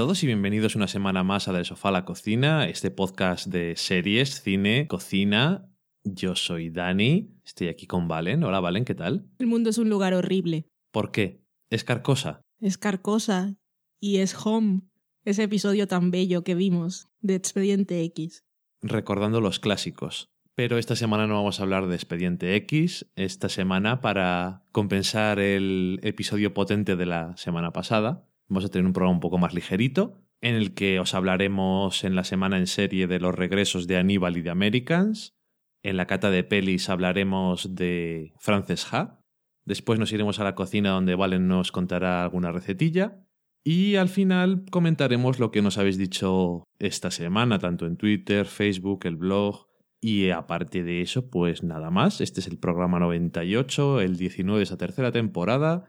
Todos y bienvenidos una semana más a Del Sofá a la Cocina, este podcast de series, cine, cocina. Yo soy Dani, estoy aquí con Valen. Hola Valen, ¿qué tal? El mundo es un lugar horrible. ¿Por qué? Es carcosa. Es carcosa y es home. Ese episodio tan bello que vimos de Expediente X. Recordando los clásicos. Pero esta semana no vamos a hablar de Expediente X. Esta semana, para compensar el episodio potente de la semana pasada, vamos a tener un programa un poco más ligerito, en el que os hablaremos en la semana en serie de los regresos de Aníbal y de Americans. En la cata de pelis hablaremos de Frances Ha. Después nos iremos a la cocina donde Valen nos contará alguna recetilla. Y al final comentaremos lo que nos habéis dicho esta semana, tanto en Twitter, Facebook, el blog. Y aparte de eso, pues nada más. Este es el programa 98, el 19 de esa tercera temporada.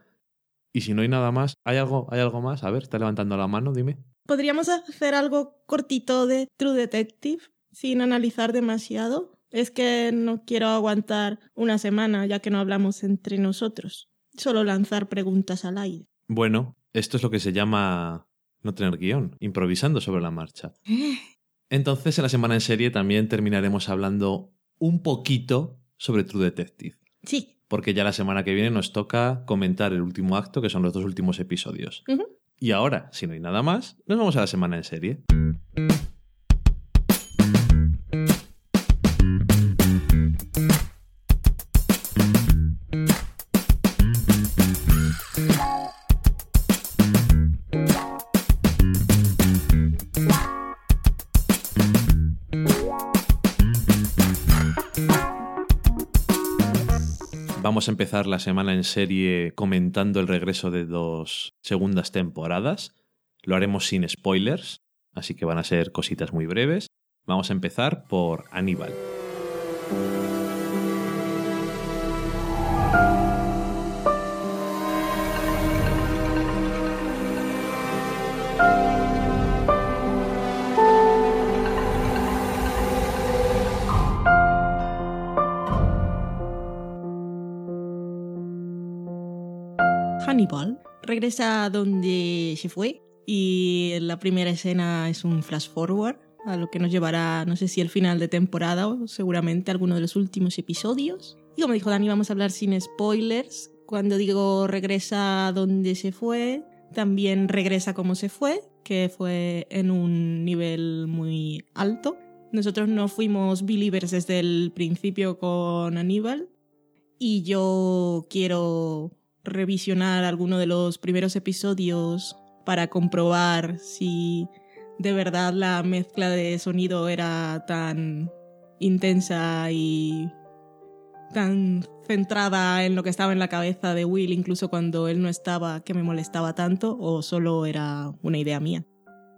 Y si no hay nada más, ¿hay algo, ¿hay algo más? A ver, está levantando la mano, dime. ¿Podríamos hacer algo cortito de True Detective sin analizar demasiado? Es que no quiero aguantar una semana ya que no hablamos entre nosotros. Solo lanzar preguntas al aire. Bueno, esto es lo que se llama no tener guion, improvisando sobre la marcha. Entonces, en la semana en serie también terminaremos hablando un poquito sobre True Detective. Sí. Porque ya la semana que viene nos toca comentar el último acto, que son los dos últimos episodios. Y ahora, si no hay nada más, nos vamos a la semana en serie. Vamos a empezar la semana en serie comentando el regreso de dos segundas temporadas. Lo haremos sin spoilers, así que van a ser cositas muy breves. Vamos a empezar por Aníbal. Regresa a donde se fue y la primera escena es un flash forward a lo que nos llevará, no sé si el final de temporada o seguramente alguno de los últimos episodios. Y como dijo Dani, vamos a hablar sin spoilers. Cuando digo regresa a donde se fue, también regresa como se fue, que fue en un nivel muy alto. Nosotros no fuimos believers desde el principio con Aníbal y yo quiero revisionar alguno de los primeros episodios para comprobar si de verdad la mezcla de sonido era tan intensa y tan centrada en lo que estaba en la cabeza de Will, incluso cuando él no estaba, que me molestaba tanto, o solo era una idea mía.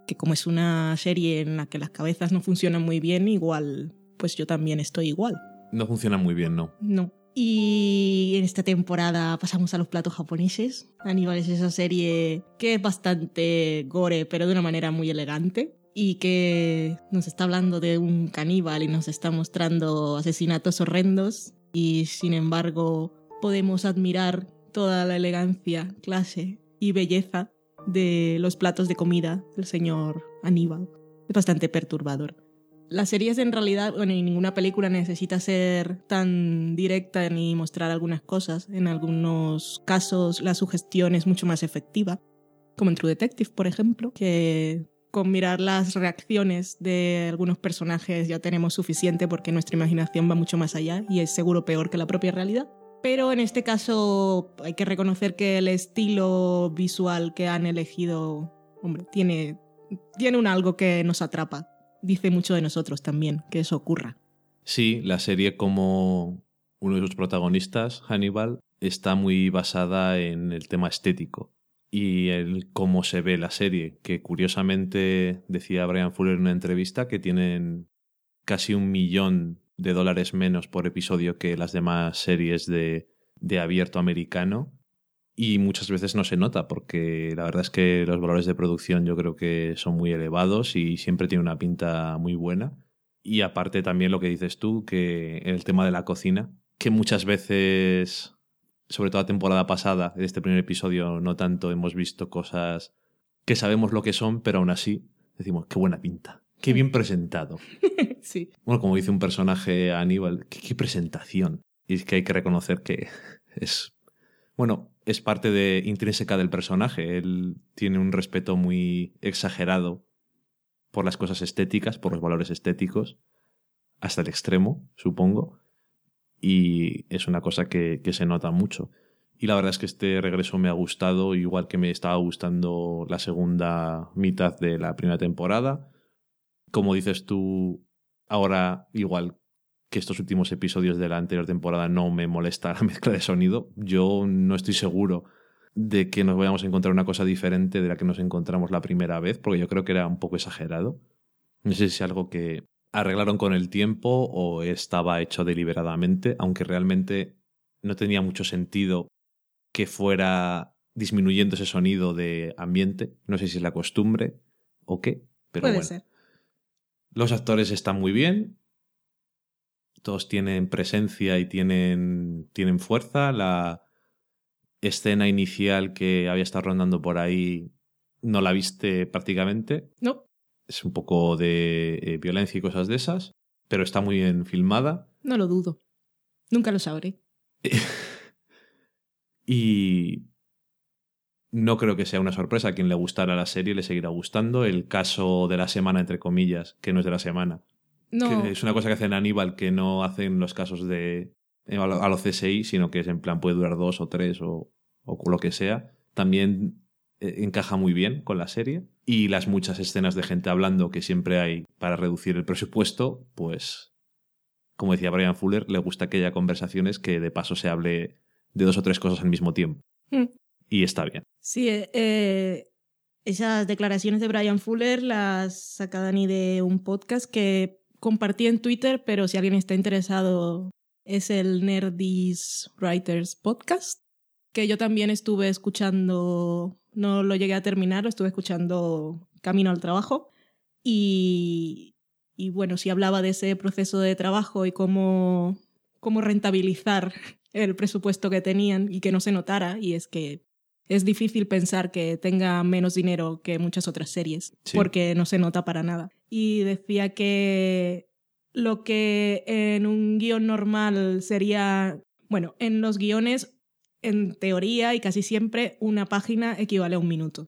Que como es una serie en la que las cabezas no funcionan muy bien, igual, pues yo también estoy igual. No funciona muy bien, ¿no? No. Y en esta temporada pasamos a los platos japoneses. Aníbal es esa serie que es bastante gore, pero de una manera muy elegante. Y que nos está hablando de un caníbal y nos está mostrando asesinatos horrendos. Y sin embargo, podemos admirar toda la elegancia, clase y belleza de los platos de comida del señor Aníbal. Es bastante perturbador. Las series en realidad, bueno, y ninguna película necesita ser tan directa ni mostrar algunas cosas. En algunos casos la sugestión es mucho más efectiva, como en True Detective, por ejemplo, que con mirar las reacciones de algunos personajes ya tenemos suficiente porque nuestra imaginación va mucho más allá y es seguro peor que la propia realidad. Pero en este caso hay que reconocer que el estilo visual que han elegido, hombre, tiene, tiene un algo que nos atrapa dice mucho de nosotros también, que eso ocurra. Sí, la serie como uno de sus protagonistas, Hannibal, está muy basada en el tema estético y el cómo se ve la serie, que curiosamente decía Brian Fuller en una entrevista que tienen casi un millón de dólares menos por episodio que las demás series de, de abierto americano y muchas veces no se nota porque la verdad es que los valores de producción yo creo que son muy elevados y siempre tiene una pinta muy buena. Y aparte también lo que dices tú, que el tema de la cocina, que muchas veces, sobre todo la temporada pasada, de este primer episodio, no tanto hemos visto cosas que sabemos lo que son, pero aún así decimos, qué buena pinta, qué bien presentado. sí. Bueno, como dice un personaje Aníbal, qué, qué presentación. Y es que hay que reconocer que es, bueno, es parte de intrínseca del personaje. Él tiene un respeto muy exagerado por las cosas estéticas, por los valores estéticos, hasta el extremo, supongo. Y es una cosa que, que se nota mucho. Y la verdad es que este regreso me ha gustado, igual que me estaba gustando la segunda mitad de la primera temporada. Como dices tú, ahora igual que estos últimos episodios de la anterior temporada no me molesta la mezcla de sonido. Yo no estoy seguro de que nos vayamos a encontrar una cosa diferente de la que nos encontramos la primera vez, porque yo creo que era un poco exagerado. No sé si es algo que arreglaron con el tiempo o estaba hecho deliberadamente, aunque realmente no tenía mucho sentido que fuera disminuyendo ese sonido de ambiente. No sé si es la costumbre o qué, pero Puede bueno. ser. Los actores están muy bien. Todos tienen presencia y tienen, tienen fuerza. La escena inicial que había estado rondando por ahí no la viste prácticamente. No, Es un poco de eh, violencia y cosas de esas, pero está muy bien filmada. no lo dudo. Nunca lo sabré. Y no creo que sea una sorpresa. A quien le gustara la serie le seguirá gustando. El caso de la semana, entre comillas, que no es de la semana. No, Que es una cosa que hacen Aníbal que no hacen los casos de eh, a lo- a los CSI, sino que es en plan puede durar dos o tres o, o lo que sea. También eh, encaja muy bien con la serie. Y las muchas escenas de gente hablando que siempre hay para reducir el presupuesto, pues, como decía Brian Fuller, le gusta que haya conversaciones que de paso se hable de dos o tres cosas al mismo tiempo. Mm. Y está bien. Sí, eh, esas declaraciones de Brian Fuller las saca Dani de un podcast que compartí en Twitter, pero si alguien está interesado es el Nerdis Writers Podcast, que yo también estuve escuchando, no lo llegué a terminar, lo estuve escuchando camino al trabajo y, y bueno, sí hablaba de ese proceso de trabajo y cómo, cómo rentabilizar el presupuesto que tenían y que no se notara y es que es difícil pensar que tenga menos dinero que muchas otras series, Sí. porque no se nota para nada. Y decía que lo que en un guion normal sería, bueno, en los guiones, en teoría y casi siempre, una página equivale a un minuto.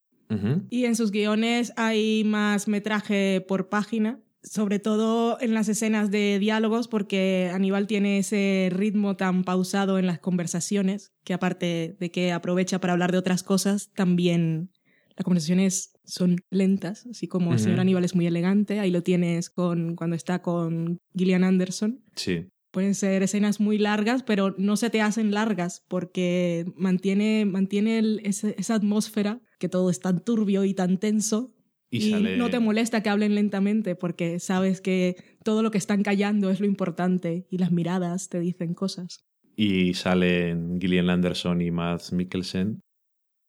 Y en sus guiones hay más metraje por página, sobre todo en las escenas de diálogos, porque Aníbal tiene ese ritmo tan pausado en las conversaciones, que aparte de que aprovecha para hablar de otras cosas, también las conversaciones son lentas, así como el señor Aníbal es muy elegante, ahí lo tienes con, cuando está con Gillian Anderson. Sí. Pueden ser escenas muy largas, pero no se te hacen largas porque mantiene, mantiene el- ese- esa atmósfera que todo es tan turbio y tan tenso. Y, Y, sale... no te molesta que hablen lentamente porque sabes que todo lo que están callando es lo importante y las miradas te dicen cosas. y salen Gillian Anderson y Mads Mikkelsen,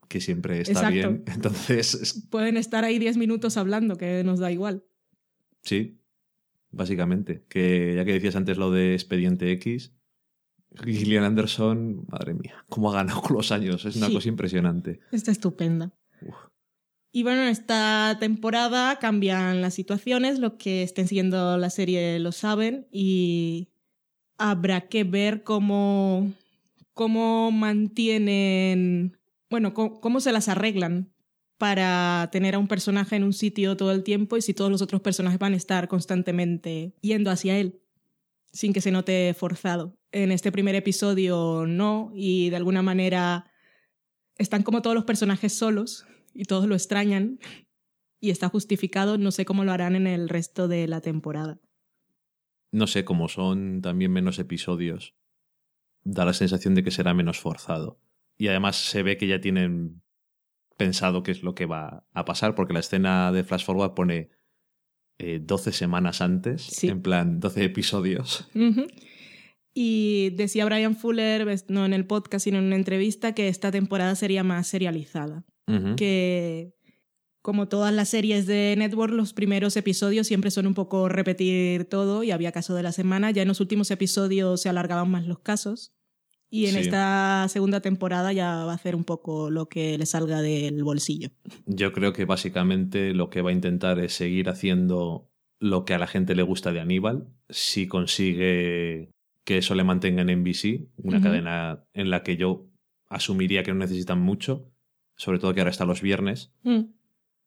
que siempre está Exacto. bien. Entonces, es- Pueden estar ahí 10 minutos hablando, que nos da igual. sí, básicamente. Que ya que decías antes lo de Expediente X, Gillian Anderson, madre mía, cómo ha ganado con los años. Es una Sí. cosa impresionante. Está estupenda. Uf. Y bueno, en esta temporada cambian las situaciones, los que estén siguiendo la serie lo saben y habrá que ver cómo, cómo mantienen, bueno, cómo, cómo se las arreglan para tener a un personaje en un sitio todo el tiempo y si todos los otros personajes van a estar constantemente yendo hacia él sin que se note forzado. En este primer episodio no y de alguna manera están como todos los personajes solos y todos lo extrañan y está justificado. No sé cómo lo harán en el resto de la temporada. No sé, como son también menos episodios, da la sensación de que será menos forzado. Y además se ve que ya tienen pensado qué es lo que va a pasar, porque la escena de Flash Forward pone eh, 12 semanas antes, Sí. en plan 12 episodios. Y decía Brian Fuller, no en el podcast, sino en una entrevista, que esta temporada sería más serializada. Que como todas las series de Network, los primeros episodios siempre son un poco repetir todo y había caso de la semana. Ya en los últimos episodios se alargaban más los casos. Y en Sí. esta segunda temporada ya va a hacer un poco lo que le salga del bolsillo. Yo creo que básicamente lo que va a intentar es seguir haciendo lo que a la gente le gusta de Aníbal, si consigue que eso le mantenga en NBC, una cadena en la que yo asumiría que no necesitan mucho, sobre todo que ahora está los viernes. Mm.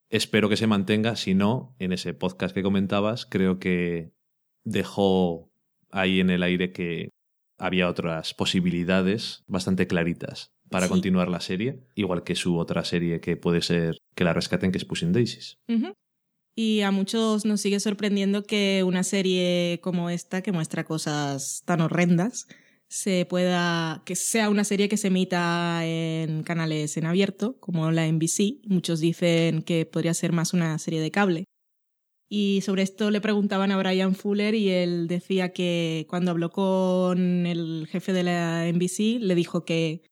Espero que se mantenga, si no, en ese podcast que comentabas, creo que dejó ahí en el aire que había otras posibilidades bastante claritas para Sí. continuar la serie, igual que su otra serie que puede ser que la rescaten, que es Pushing Daisies. Y a muchos nos sigue sorprendiendo que una serie como esta, que muestra cosas tan horrendas, se pueda, que sea una serie que se emita en canales en abierto, como la NBC. Muchos dicen que podría ser más una serie de cable. Y sobre esto le preguntaban a Brian Fuller y él decía que cuando habló con el jefe de la NBC le dijo que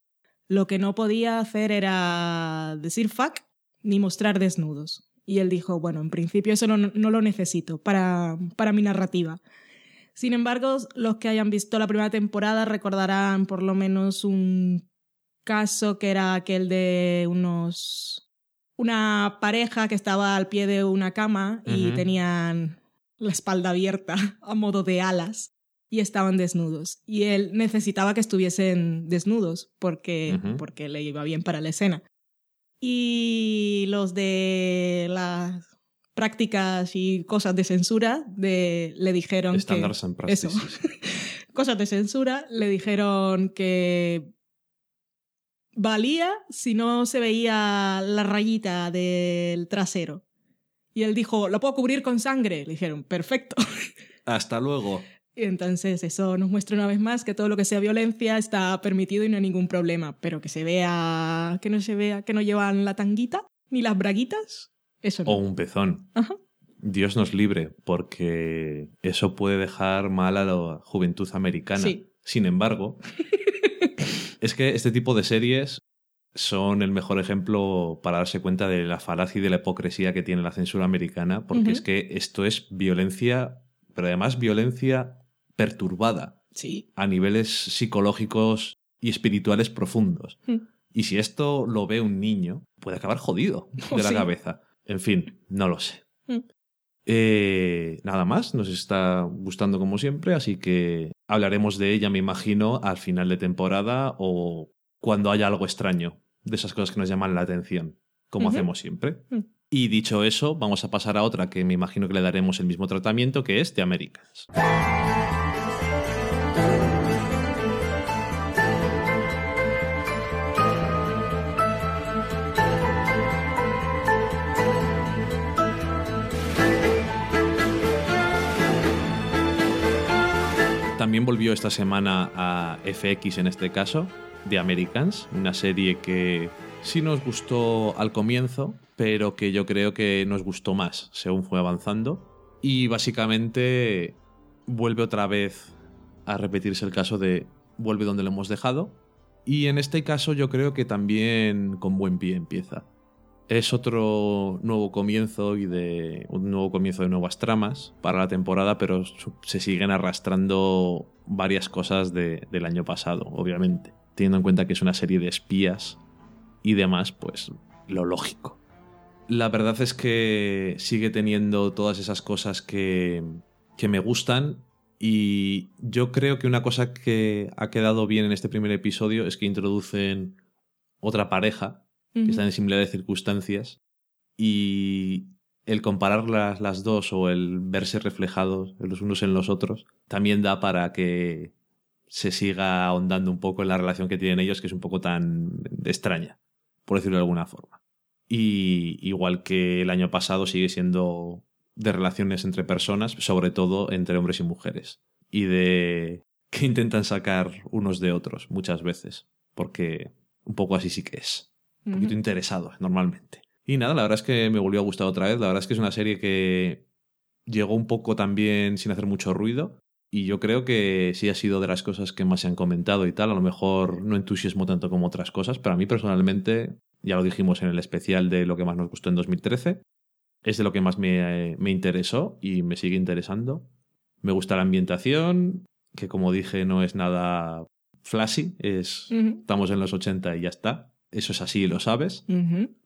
lo que no podía hacer era decir fuck ni mostrar desnudos. Y él dijo, bueno, en principio eso no, no lo necesito para, para mi narrativa. Sin embargo, los que hayan visto la primera temporada recordarán por lo menos un caso que era aquel de unos una pareja que estaba al pie de una cama y tenían la espalda abierta a modo de alas y estaban desnudos. Y él necesitaba que estuviesen desnudos porque, porque le iba bien para la escena. Y los de las prácticas y cosas de censura de, le dijeron que... Standards and Eso. cosas de censura, le dijeron que valía si no se veía la rayita del trasero. Y él dijo, lo puedo cubrir con sangre. Le dijeron, perfecto. Hasta luego. Y entonces eso nos muestra una vez más que todo lo que sea violencia está permitido y no hay ningún problema. Pero que se vea, que no se vea, que no llevan la tanguita ni las braguitas, eso no. O un pezón. Ajá. Dios nos libre, porque eso puede dejar mal a la juventud americana. Sí. Sin embargo, es que este tipo de series son el mejor ejemplo para darse cuenta de la falacia y de la hipocresía que tiene la censura americana, porque es que esto es violencia, pero además violencia perturbada Sí. a niveles psicológicos y espirituales profundos. Mm. Y si esto lo ve un niño, puede acabar jodido Oh, de la sí. cabeza. En fin, no lo sé. Mm. Eh, nada más, nos está gustando como siempre, así que hablaremos de ella, me imagino, al final de temporada o cuando haya algo extraño, de esas cosas que nos llaman la atención, como hacemos siempre. Mm. Y dicho eso, vamos a pasar a otra que me imagino que le daremos el mismo tratamiento, que es The Americans. También volvió esta semana a FX en este caso, The Americans, una serie que sí nos gustó al comienzo, pero que yo creo que nos gustó más según fue avanzando. Y básicamente vuelve otra vez a repetirse el caso de vuelve donde lo hemos dejado. Y en este caso yo creo que también con buen pie empieza. Es otro nuevo comienzo y de un nuevo comienzo de nuevas tramas para la temporada, pero se siguen arrastrando varias cosas de- del año pasado, obviamente. Teniendo en cuenta que es una serie de espías y demás, pues lo lógico. La verdad es que sigue teniendo todas esas cosas que, que me gustan y yo creo que una cosa que ha quedado bien en este primer episodio es que introducen otra pareja que están en similares circunstancias y el comparar las, las dos o el verse reflejados los unos en los otros también da para que se siga ahondando un poco en la relación que tienen ellos que es un poco tan extraña por decirlo de alguna forma. Y igual que el año pasado sigue siendo de relaciones entre personas sobre todo entre hombres y mujeres y de que intentan sacar unos de otros muchas veces porque un poco así sí que es un poquito interesado normalmente. Y nada, la verdad es que me volvió a gustar otra vez. La verdad es que es una serie que llegó un poco también sin hacer mucho ruido. Y yo creo que sí ha sido de las cosas que más se han comentado y tal. A lo mejor no entusiasmo tanto como otras cosas, pero a mí personalmente, ya lo dijimos en el especial de lo que más nos gustó en 2013, es de lo que más me, me interesó y me sigue interesando. Me gusta la ambientación, que como dije no es nada flashy, es estamos en los 80 y ya está. Eso es así, lo sabes.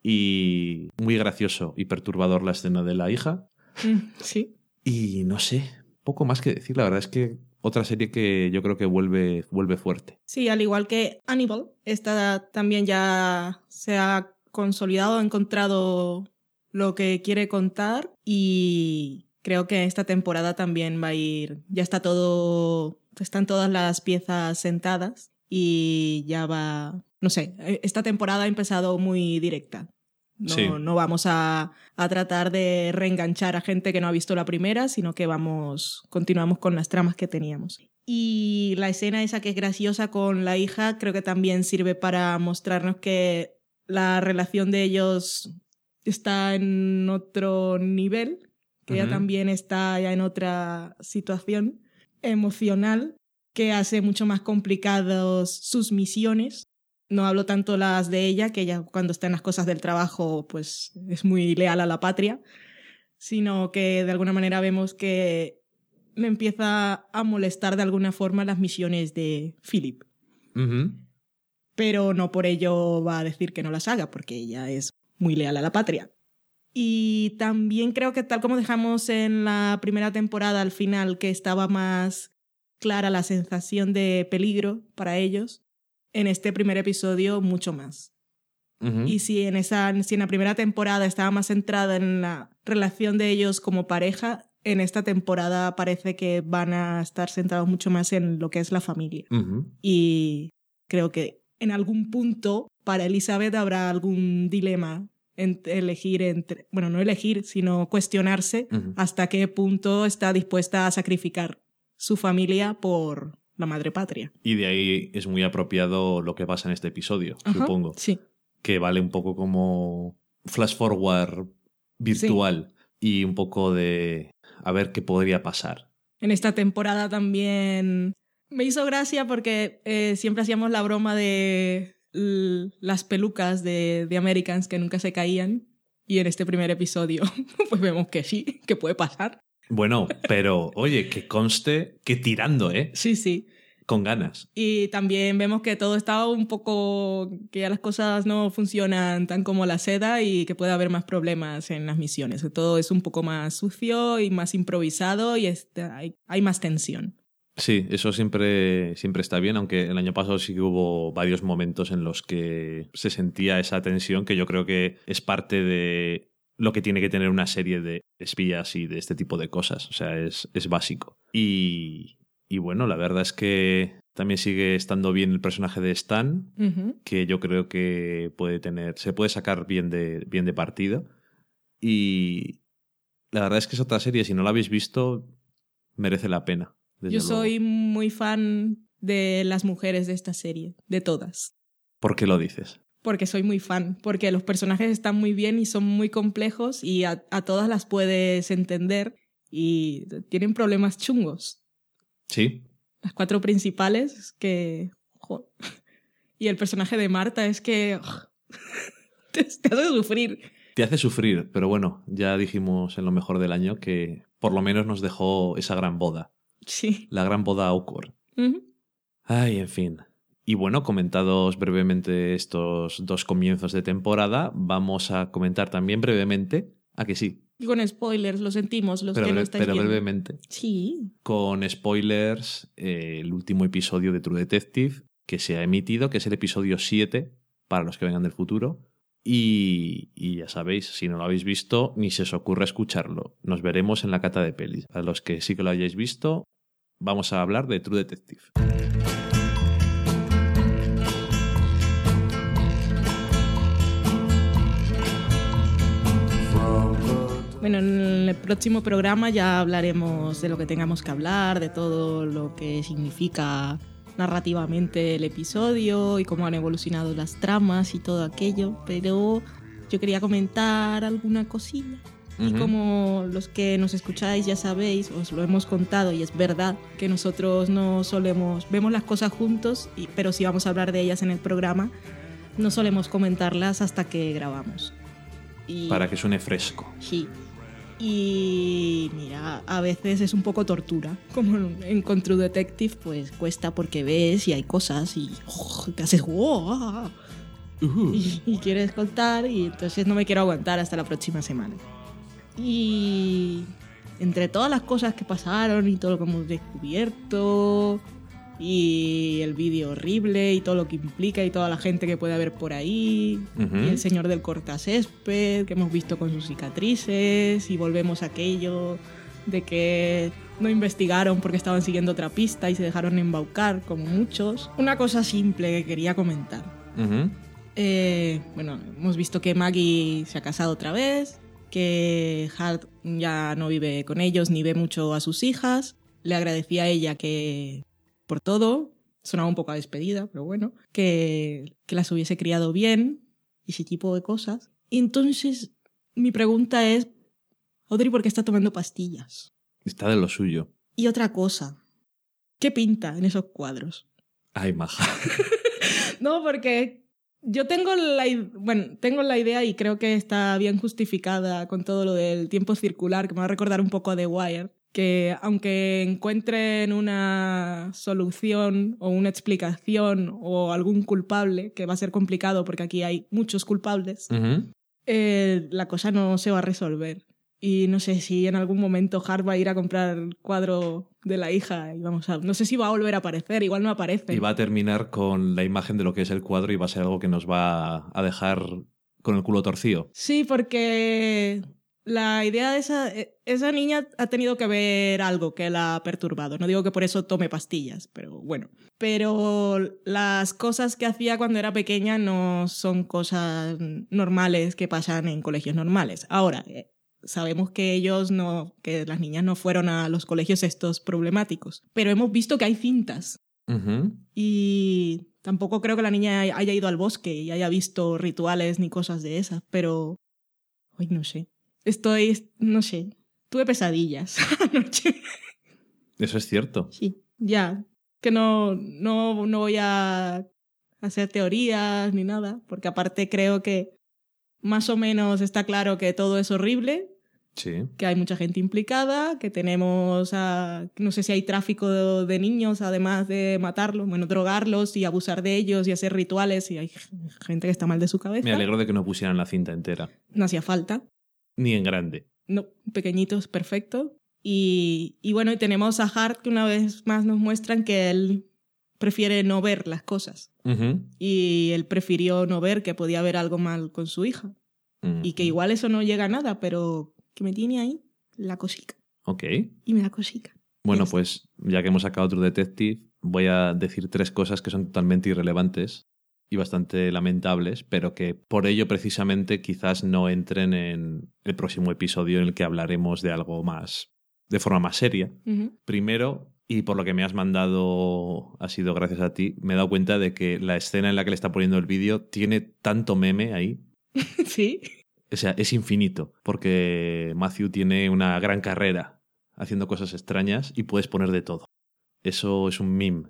Y muy gracioso y perturbador la escena de la hija. mm, Sí. Y no sé, poco más que decir. La verdad es que otra serie que yo creo que vuelve, vuelve fuerte. Sí, al igual que Hannibal, esta también ya se ha consolidado, ha encontrado lo que quiere contar y creo que esta temporada también va a ir, ya está todo, están todas las piezas sentadas y ya va, no sé, esta temporada ha empezado muy directa. No, Sí. no vamos a, a tratar de reenganchar a gente que no ha visto la primera, sino que vamos, continuamos con las tramas que teníamos. Y la escena esa que es graciosa con la hija creo que también sirve para mostrarnos que la relación de ellos está en otro nivel, que ella Ujú. también está ya en otra situación emocional que hace mucho más complicados sus misiones. No hablo tanto las de ella, que ella cuando está en las cosas del trabajo pues es muy leal a la patria, sino que de alguna manera vemos que le empieza a molestar de alguna forma las misiones de Philip. Pero no por ello va a decir que no las haga, porque ella es muy leal a la patria. Y también creo que tal como dejamos en la primera temporada al final, que estaba más clara la sensación de peligro para ellos, en este primer episodio mucho más. Y si en, esa, si en la primera temporada estaba más centrada en la relación de ellos como pareja, en esta temporada parece que van a estar centrados mucho más en lo que es la familia. Y creo que en algún punto para Elizabeth habrá algún dilema en elegir entre, bueno, no elegir, sino cuestionarse hasta qué punto está dispuesta a sacrificar su familia por la madre patria. Y de ahí es muy apropiado lo que pasa en este episodio, Ajá, supongo. Sí. Que vale un poco como flash forward virtual y un poco de a ver qué podría pasar. En esta temporada también me hizo gracia porque eh, siempre hacíamos la broma de las pelucas de, de Americans que nunca se caían. Y en este primer episodio, pues vemos que sí, que puede pasar. Bueno, pero oye, que conste que tirando, ¿eh? Sí, sí. Con ganas. Y también vemos que todo está un poco, que ya las cosas no funcionan tan como la seda y que puede haber más problemas en las misiones. Todo es un poco más sucio y más improvisado y está- hay, hay más tensión. Sí, eso siempre, siempre está bien, aunque el año pasado sí que hubo varios momentos en los que se sentía esa tensión que yo creo que es parte de lo que tiene que tener una serie de espías y de este tipo de cosas. O sea, es, es básico. Y, y bueno, la verdad es que también sigue estando bien el personaje de Stan, que yo creo que puede tener, se puede sacar bien de, bien de partido. Y la verdad es que es otra serie, si no la habéis visto, merece la pena. Yo luego. soy muy fan de las mujeres de esta serie, de todas. ¿Por qué lo dices? Porque soy muy fan, porque los personajes están muy bien y son muy complejos y a, a todas las puedes entender y tienen problemas chungos. Sí, Las cuatro principales es que... Y el personaje de Marta es que... te, te hace sufrir. te hace sufrir, pero bueno, ya dijimos en lo mejor del año que por lo menos nos dejó esa gran boda, Sí. la gran boda awkward. Ujú. Ay, en fin. Y bueno, comentados brevemente estos dos comienzos de temporada, vamos a comentar también brevemente, a que sí, con spoilers, lo sentimos, los pero, que no estáis pero viendo. brevemente, Sí. con spoilers, eh, el último episodio de True Detective que se ha emitido, que es el episodio 7, para los que vengan del futuro. Y, y ya sabéis, si no lo habéis visto, ni se os ocurra escucharlo. Nos veremos en la cata de pelis. A los que sí que lo hayáis visto, vamos a hablar de True Detective. Bueno, en el próximo programa ya hablaremos de lo que tengamos que hablar, de todo lo que significa narrativamente el episodio y cómo han evolucionado las tramas y todo aquello, pero yo quería comentar alguna cosilla. Y como los que nos escucháis ya sabéis, os lo hemos contado y es verdad que nosotros no solemos, vemos las cosas juntos, y, pero si vamos a hablar de ellas en el programa, no solemos comentarlas hasta que grabamos. Y, Para que suene fresco. Sí. Y mira, a veces es un poco tortura. Como en Con True Detective, pues cuesta porque ves y hay cosas y oh, te haces wow, Uh, y, y quieres contar y entonces no me quiero aguantar hasta la próxima semana. Y entre todas las cosas que pasaron y todo lo que hemos descubierto y el vídeo horrible y todo lo que implica y toda la gente que puede haber por ahí y el señor del cortacésped que hemos visto con sus cicatrices y volvemos a aquello de que no investigaron porque estaban siguiendo otra pista y se dejaron embaucar como muchos. Una cosa simple que quería comentar. Eh, bueno, hemos visto que Maggie se ha casado otra vez, que Hart ya no vive con ellos ni ve mucho a sus hijas. Le agradecía a ella que por todo, sonaba un poco a despedida, pero bueno, que, que las hubiese criado bien y ese tipo de cosas. Entonces mi pregunta es, Audrey, ¿por qué está tomando pastillas? Está de lo suyo. Y otra cosa, ¿qué pinta en esos cuadros? Ay, maja. No, porque yo tengo la, bueno, tengo la idea y creo que está bien justificada con todo lo del tiempo circular, que me va a recordar un poco a The Wire, que aunque encuentren una solución o una explicación o algún culpable, que va a ser complicado porque aquí hay muchos culpables, eh, la cosa no se va a resolver. Y no sé si en algún momento Hart va a ir a comprar el cuadro de la hija y vamos a... No sé si va a volver a aparecer, igual no aparece. Y va a terminar con la imagen de lo que es el cuadro y va a ser algo que nos va a dejar con el culo torcido. Sí, porque la idea de esa, e- esa niña ha tenido que ver algo que la ha perturbado. No digo que por eso tome pastillas, pero bueno. Pero las cosas que hacía cuando era pequeña no son cosas normales que pasan en colegios normales. Ahora, eh, sabemos que ellos no, que las niñas no fueron a los colegios estos problemáticos. Pero hemos visto que hay cintas. Y tampoco creo que la niña haya ido al bosque y haya visto rituales ni cosas de esas, pero... Hoy no sé. Estoy... no sé. Tuve pesadillas anoche. Eso es cierto. Sí, ya. Que no, no, no voy a hacer teorías ni nada, porque aparte creo que más o menos está claro que todo es horrible, Sí. que hay mucha gente implicada, que tenemos, a, no sé si hay tráfico de, de niños, además de matarlos, bueno, drogarlos y abusar de ellos y hacer rituales, y hay gente que está mal de su cabeza. Me alegro de que no pusieran la cinta entera. No hacía falta. Ni en grande. No, pequeñitos, perfecto. Y, y bueno, y tenemos a Hart que una vez más nos muestran que él prefiere no ver las cosas. Y él prefirió no ver que podía haber algo mal con su hija. Y que igual eso no llega a nada, pero que me tiene ahí la cosica. Ok. Y me da cosica. Bueno, pues ya que hemos sacado True Detective, voy a decir tres cosas que son totalmente irrelevantes y bastante lamentables, pero que por ello precisamente quizás no entren en el próximo episodio en el que hablaremos de algo más, de forma más seria. Primero, y por lo que me has mandado ha sido gracias a ti, me he dado cuenta de que la escena en la que le está poniendo el vídeo tiene tanto meme ahí. sí. O sea, es infinito, porque Matthew tiene una gran carrera haciendo cosas extrañas y puedes poner de todo. Eso es un meme.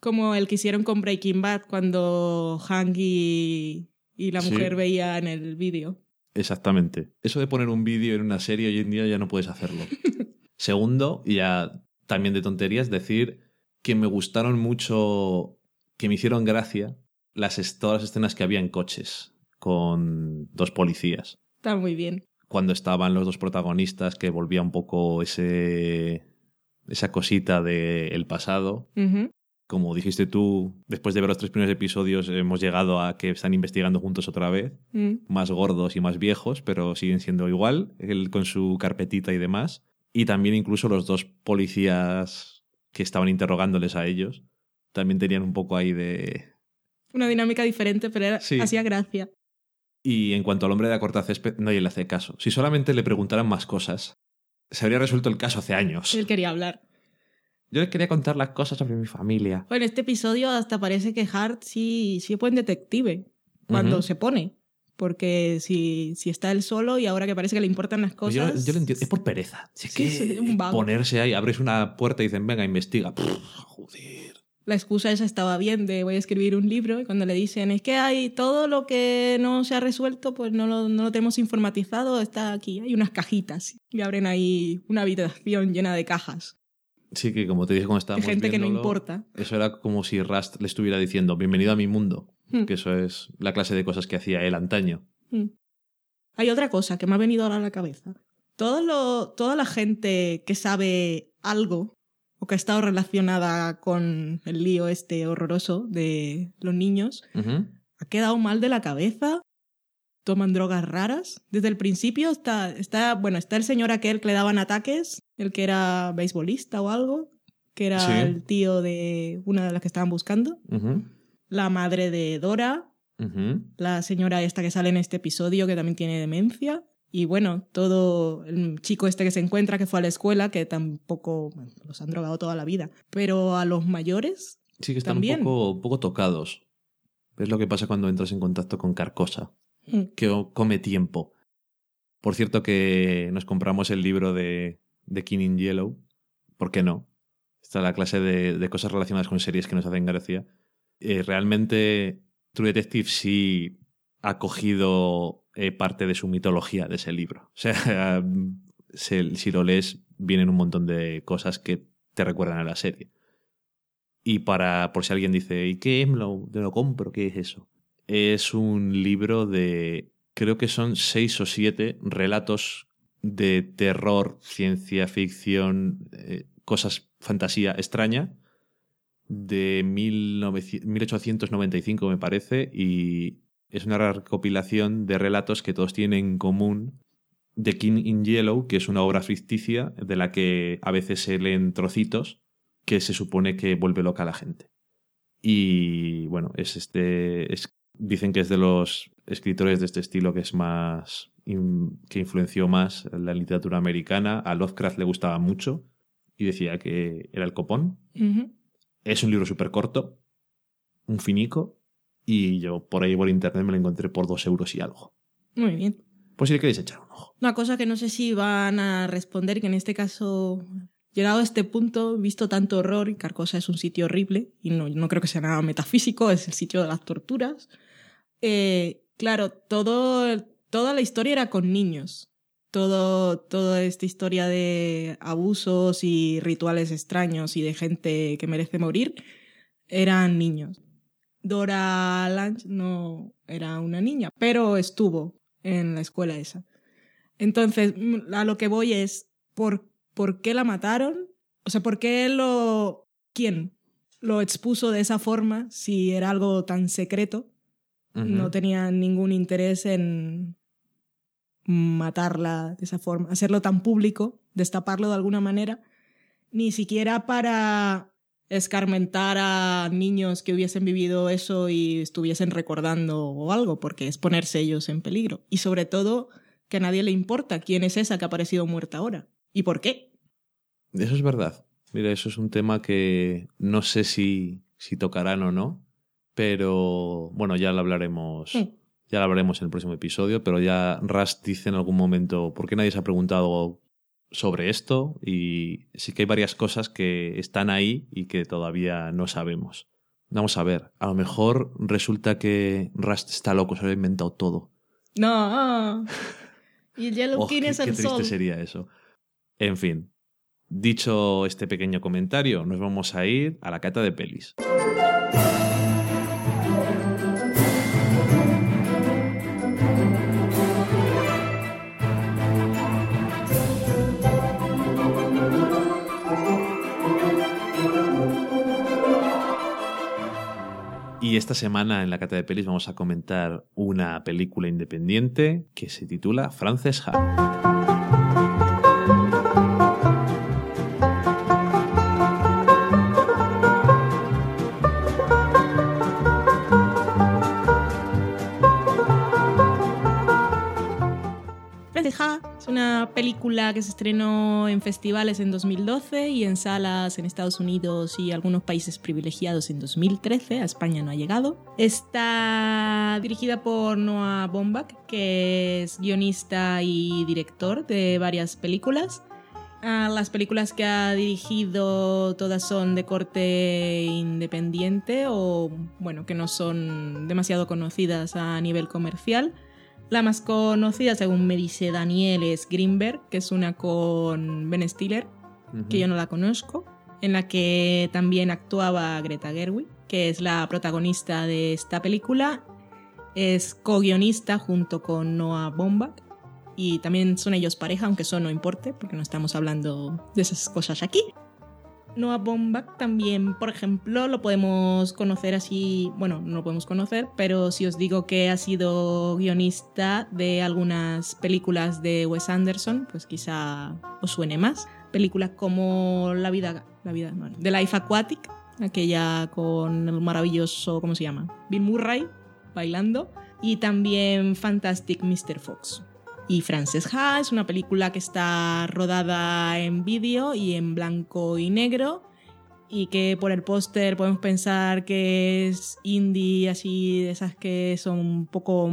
Como el que hicieron con Breaking Bad cuando Hank y, y la Sí. mujer veían el vídeo. Exactamente. Eso de poner un vídeo en una serie hoy en día ya no puedes hacerlo. Segundo, y ya también de tonterías, decir que me gustaron mucho, que me hicieron gracia las, todas las escenas que había en coches con dos policías. Está muy bien. Cuando estaban los dos protagonistas, que volvía un poco ese, esa cosita del pasado. Ujú. Como dijiste tú, después de ver los tres primeros episodios, hemos llegado a que están investigando juntos otra vez Mm. más gordos y más viejos, pero siguen siendo igual, él con su carpetita y demás. Y también incluso los dos policías que estaban interrogándoles a ellos, también tenían un poco ahí de... Una dinámica diferente, pero era- Sí. hacía gracia. Y en cuanto al hombre de la corta césped, nadie le hace caso. Si solamente le preguntaran más cosas, se habría resuelto el caso hace años. Él quería hablar. Yo les quería contar las cosas sobre mi familia. Bueno, este episodio hasta parece que Hart sí, sí es buen detective cuando Ujú. se pone. Porque si, si está él solo y ahora que parece que le importan las cosas. yo, yo lo entiendo. Es por pereza. Si es Sí, que sí, un ponerse ahí, abres una puerta y dicen, venga, investiga. Pff, joder. la excusa esa estaba bien de voy a escribir un libro y cuando le dicen es que hay todo lo que no se ha resuelto pues no lo, no lo tenemos informatizado, está aquí, hay unas cajitas y abren ahí una habitación llena de cajas. Sí, que como te dije cuando estábamos gente que no importa. Eso era como si Rust le estuviera diciendo bienvenido a mi mundo, Hmm. que eso es la clase de cosas que hacía él antaño. Mm. Hay otra cosa que me ha venido ahora a la cabeza. Todo lo, toda la gente que sabe algo o que ha estado relacionada con el lío este horroroso de los niños ha quedado mal de la cabeza, toman drogas raras. Desde el principio está, está, bueno, está el señor aquel que le daban ataques, el que era beisbolista o algo, que era Sí. el tío de una de las que estaban buscando, la madre de Dora, la señora esta que sale en este episodio que también tiene demencia. Y bueno, todo el chico este que se encuentra que fue a la escuela, que tampoco bueno, los han drogado toda la vida. Pero a los mayores, Sí que están También. un poco, un poco tocados. Es lo que pasa cuando entras en contacto con Carcosa, que come tiempo. Por cierto que nos compramos el libro de, de King in Yellow. ¿Por qué no? Está la clase de, de cosas relacionadas con series que nos hacen gracia. Eh, realmente True Detective sí ha cogido eh, parte de su mitología de ese libro. O sea, se- si lo lees, vienen un montón de cosas que te recuerdan a la serie. Y para, por si alguien dice, ¿y qué es? ¿Me lo, lo compro? ¿Qué es eso? Es un libro de, creo que son seis o siete relatos de terror, ciencia ficción, eh, cosas, fantasía extraña, de 1900 1895 me parece, y es una recopilación de relatos que todos tienen en común de King in Yellow, que es una obra ficticia de la que a veces se leen trocitos que se supone que vuelve loca a la gente. Y bueno, es este. es- dicen que es de los escritores de este estilo que es más. in- que influenció más la literatura americana. A Lovecraft le gustaba mucho y decía que era el copón. Es un libro súper corto, un finico, y yo por ahí por internet me lo encontré por dos euros y algo. Muy bien. Pues si le queréis echar un ojo. Una cosa que no sé si van a responder, que en este caso, llegado a este punto, visto tanto horror, y Carcosa es un sitio horrible, y no, no creo que sea nada metafísico, es el sitio de las torturas. Eh, claro, todo, toda la historia era con niños. Todo, toda esta historia de abusos y rituales extraños y de gente que merece morir eran niños. Dora Lange no era una niña, pero estuvo en la escuela esa. Entonces, mm, a lo que voy es, ¿por, ¿por qué la mataron? O sea, ¿por qué lo... ¿Quién lo expuso de esa forma si era algo tan secreto? No tenía ningún interés en matarla de esa forma, hacerlo tan público, destaparlo de alguna manera, ni siquiera para escarmentar a niños que hubiesen vivido eso y estuviesen recordando o algo, porque es ponerse ellos en peligro. Y sobre todo, que a nadie le importa quién es esa que ha aparecido muerta ahora. ¿Y por qué? Eso es verdad. Mira, eso es un tema que no sé si, si tocarán o no, pero bueno, ya lo hablaremos. Ya lo hablaremos en el próximo episodio, pero ya Rust dice en algún momento por qué nadie se ha preguntado sobre esto y sí que hay varias cosas que están ahí y que todavía no sabemos. Vamos a ver, a lo mejor resulta que Rust está loco, se lo ha inventado todo. No. Y el Yellow Oh, King qué, es qué triste sol. sería eso. En fin, dicho este pequeño comentario, nos vamos a ir a la cata de pelis. Y esta semana en la cata de pelis vamos a comentar una película independiente que se titula Frances Ha. Película que se estrenó en festivales en 2012 y en salas en Estados Unidos y algunos países privilegiados en 2013. A España no ha llegado. Está dirigida por Noah Baumbach, que es guionista y director de varias películas. Ah, las películas que ha dirigido todas son de corte independiente o, bueno, que no son demasiado conocidas a nivel comercial. La más conocida, según me dice Daniel, es Greenberg, que es una con Ben Stiller, que yo no la conozco, en la que también actuaba Greta Gerwig, que es la protagonista de esta película. Es co-guionista junto con Noah Baumbach y también son ellos pareja, aunque eso no importe, porque no estamos hablando de esas cosas aquí. Noah Baumbach también, por ejemplo, lo podemos conocer así, bueno, no lo podemos conocer, pero si os digo que ha sido guionista de algunas películas de Wes Anderson, pues quizá os suene más. Películas como La vida, la vida, The Life Aquatic, aquella con el maravilloso, ¿cómo se llama? Bill Murray bailando, y también Fantastic Mr. Fox y Frances Ha. Es una película que está rodada en vídeo y en blanco y negro y que por el póster podemos pensar que es indie, así de esas que son un poco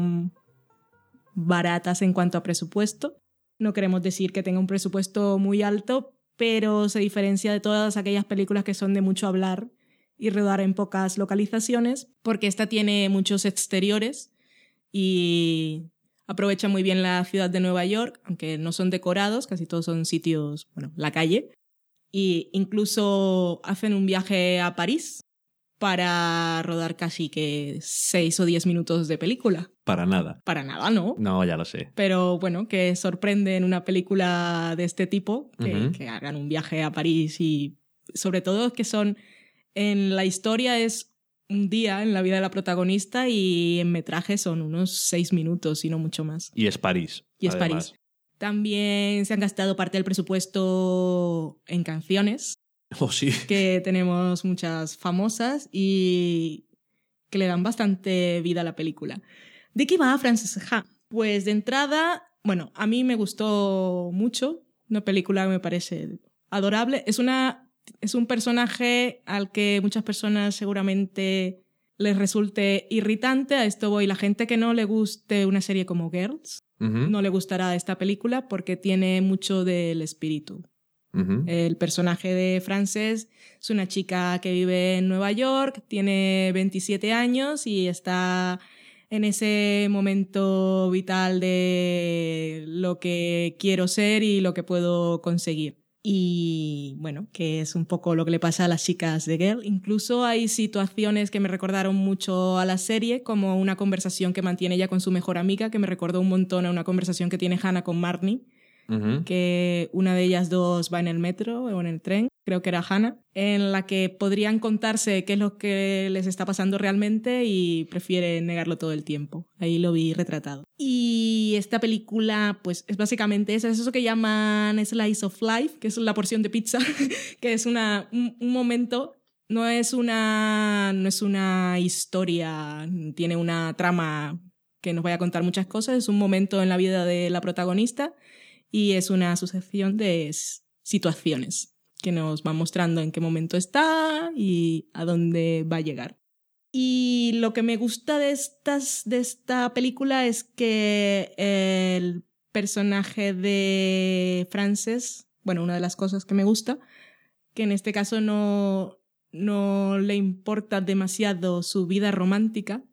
baratas en cuanto a presupuesto. No queremos decir que tenga un presupuesto muy alto, pero se diferencia de todas aquellas películas que son de mucho hablar y rodar en pocas localizaciones, porque esta tiene muchos exteriores y aprovecha muy bien la ciudad de Nueva York, aunque no son decorados, casi todos son sitios, bueno, la calle. Y incluso hacen un viaje a París para rodar casi que seis o diez minutos de película. Para nada. Para nada, ¿no? No, ya lo sé. Pero bueno, que sorprende en una película de este tipo, que, que hagan un viaje a París y sobre todo que son, en la historia es un día en la vida de la protagonista y en metraje son unos seis minutos y no mucho más. Y es París. Y es París. También se han gastado parte del presupuesto en canciones. Oh, sí. Que tenemos muchas famosas y que le dan bastante vida a la película. ¿De qué va Frances Ha? Pues de entrada, bueno, a mí me gustó mucho. Una película que me parece adorable. Es una es un personaje al que muchas personas seguramente les resulte irritante. A esto voy. La gente que no le guste una serie como Girls no le gustará esta película porque tiene mucho del espíritu. El personaje de Frances es una chica que vive en Nueva York, tiene 27 años y está en ese momento vital de lo que quiero ser y lo que puedo conseguir y bueno, que es un poco lo que le pasa a las chicas de Girl. Incluso hay situaciones que me recordaron mucho a la serie, como una conversación que mantiene ella con su mejor amiga, que me recordó un montón a una conversación que tiene Hannah con Marnie, que una de ellas dos va en el metro o en el tren, creo que era Hannah, en la que podrían contarse qué es lo que les está pasando realmente y prefieren negarlo todo el tiempo. Ahí lo vi retratado. Y esta película, pues es básicamente eso, es eso que llaman Slice of Life, que es la porción de pizza, que es una, un, un momento no es una no es una historia, tiene una trama que nos vaya a contar muchas cosas, es un momento en la vida de la protagonista y es una sucesión de situaciones que nos van mostrando en qué momento está y a dónde va a llegar. Y lo que me gusta de, estas, de esta película es que el personaje de Frances, bueno, una de las cosas que me gusta, que en este caso no, no le importa demasiado su vida romántica.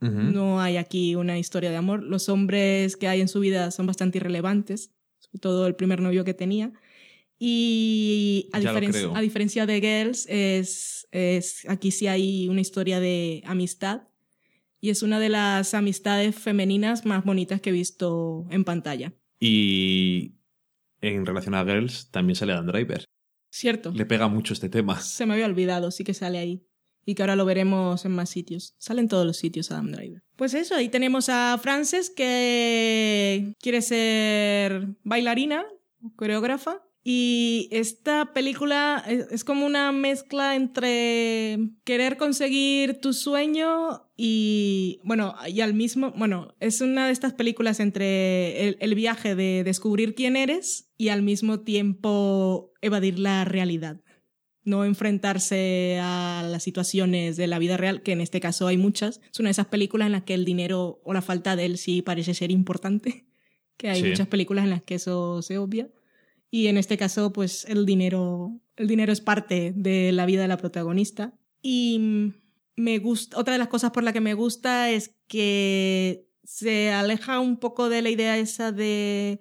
No hay aquí una historia de amor. Los hombres que hay en su vida son bastante irrelevantes todo el primer novio que tenía. Y a, a diferencia de Girls, es, es, aquí sí hay una historia de amistad y es una de las amistades femeninas más bonitas que he visto en pantalla. Y en relación a Girls también sale Dan Driver. Cierto. Le pega mucho este tema. Se me había olvidado, sí que sale ahí y que ahora lo veremos en más sitios. Salen todos los sitios Adam Driver. Pues eso, ahí tenemos a Frances que quiere ser bailarina, coreógrafa. Y esta película es, como una mezcla entre querer conseguir tu sueño y, bueno, y al mismo, bueno, es una de estas películas entre el viaje de descubrir quién eres y al mismo tiempo evadir la realidad no enfrentarse a las situaciones de la vida real, que en este caso hay muchas. Es una de esas películas en las que el dinero o la falta de él sí parece ser importante, que hay muchas películas en las que eso se obvia. Y en este caso, pues el dinero, el dinero es parte de la vida de la protagonista. Y me gusta, otra de las cosas por la que me gusta es que se aleja un poco de la idea esa de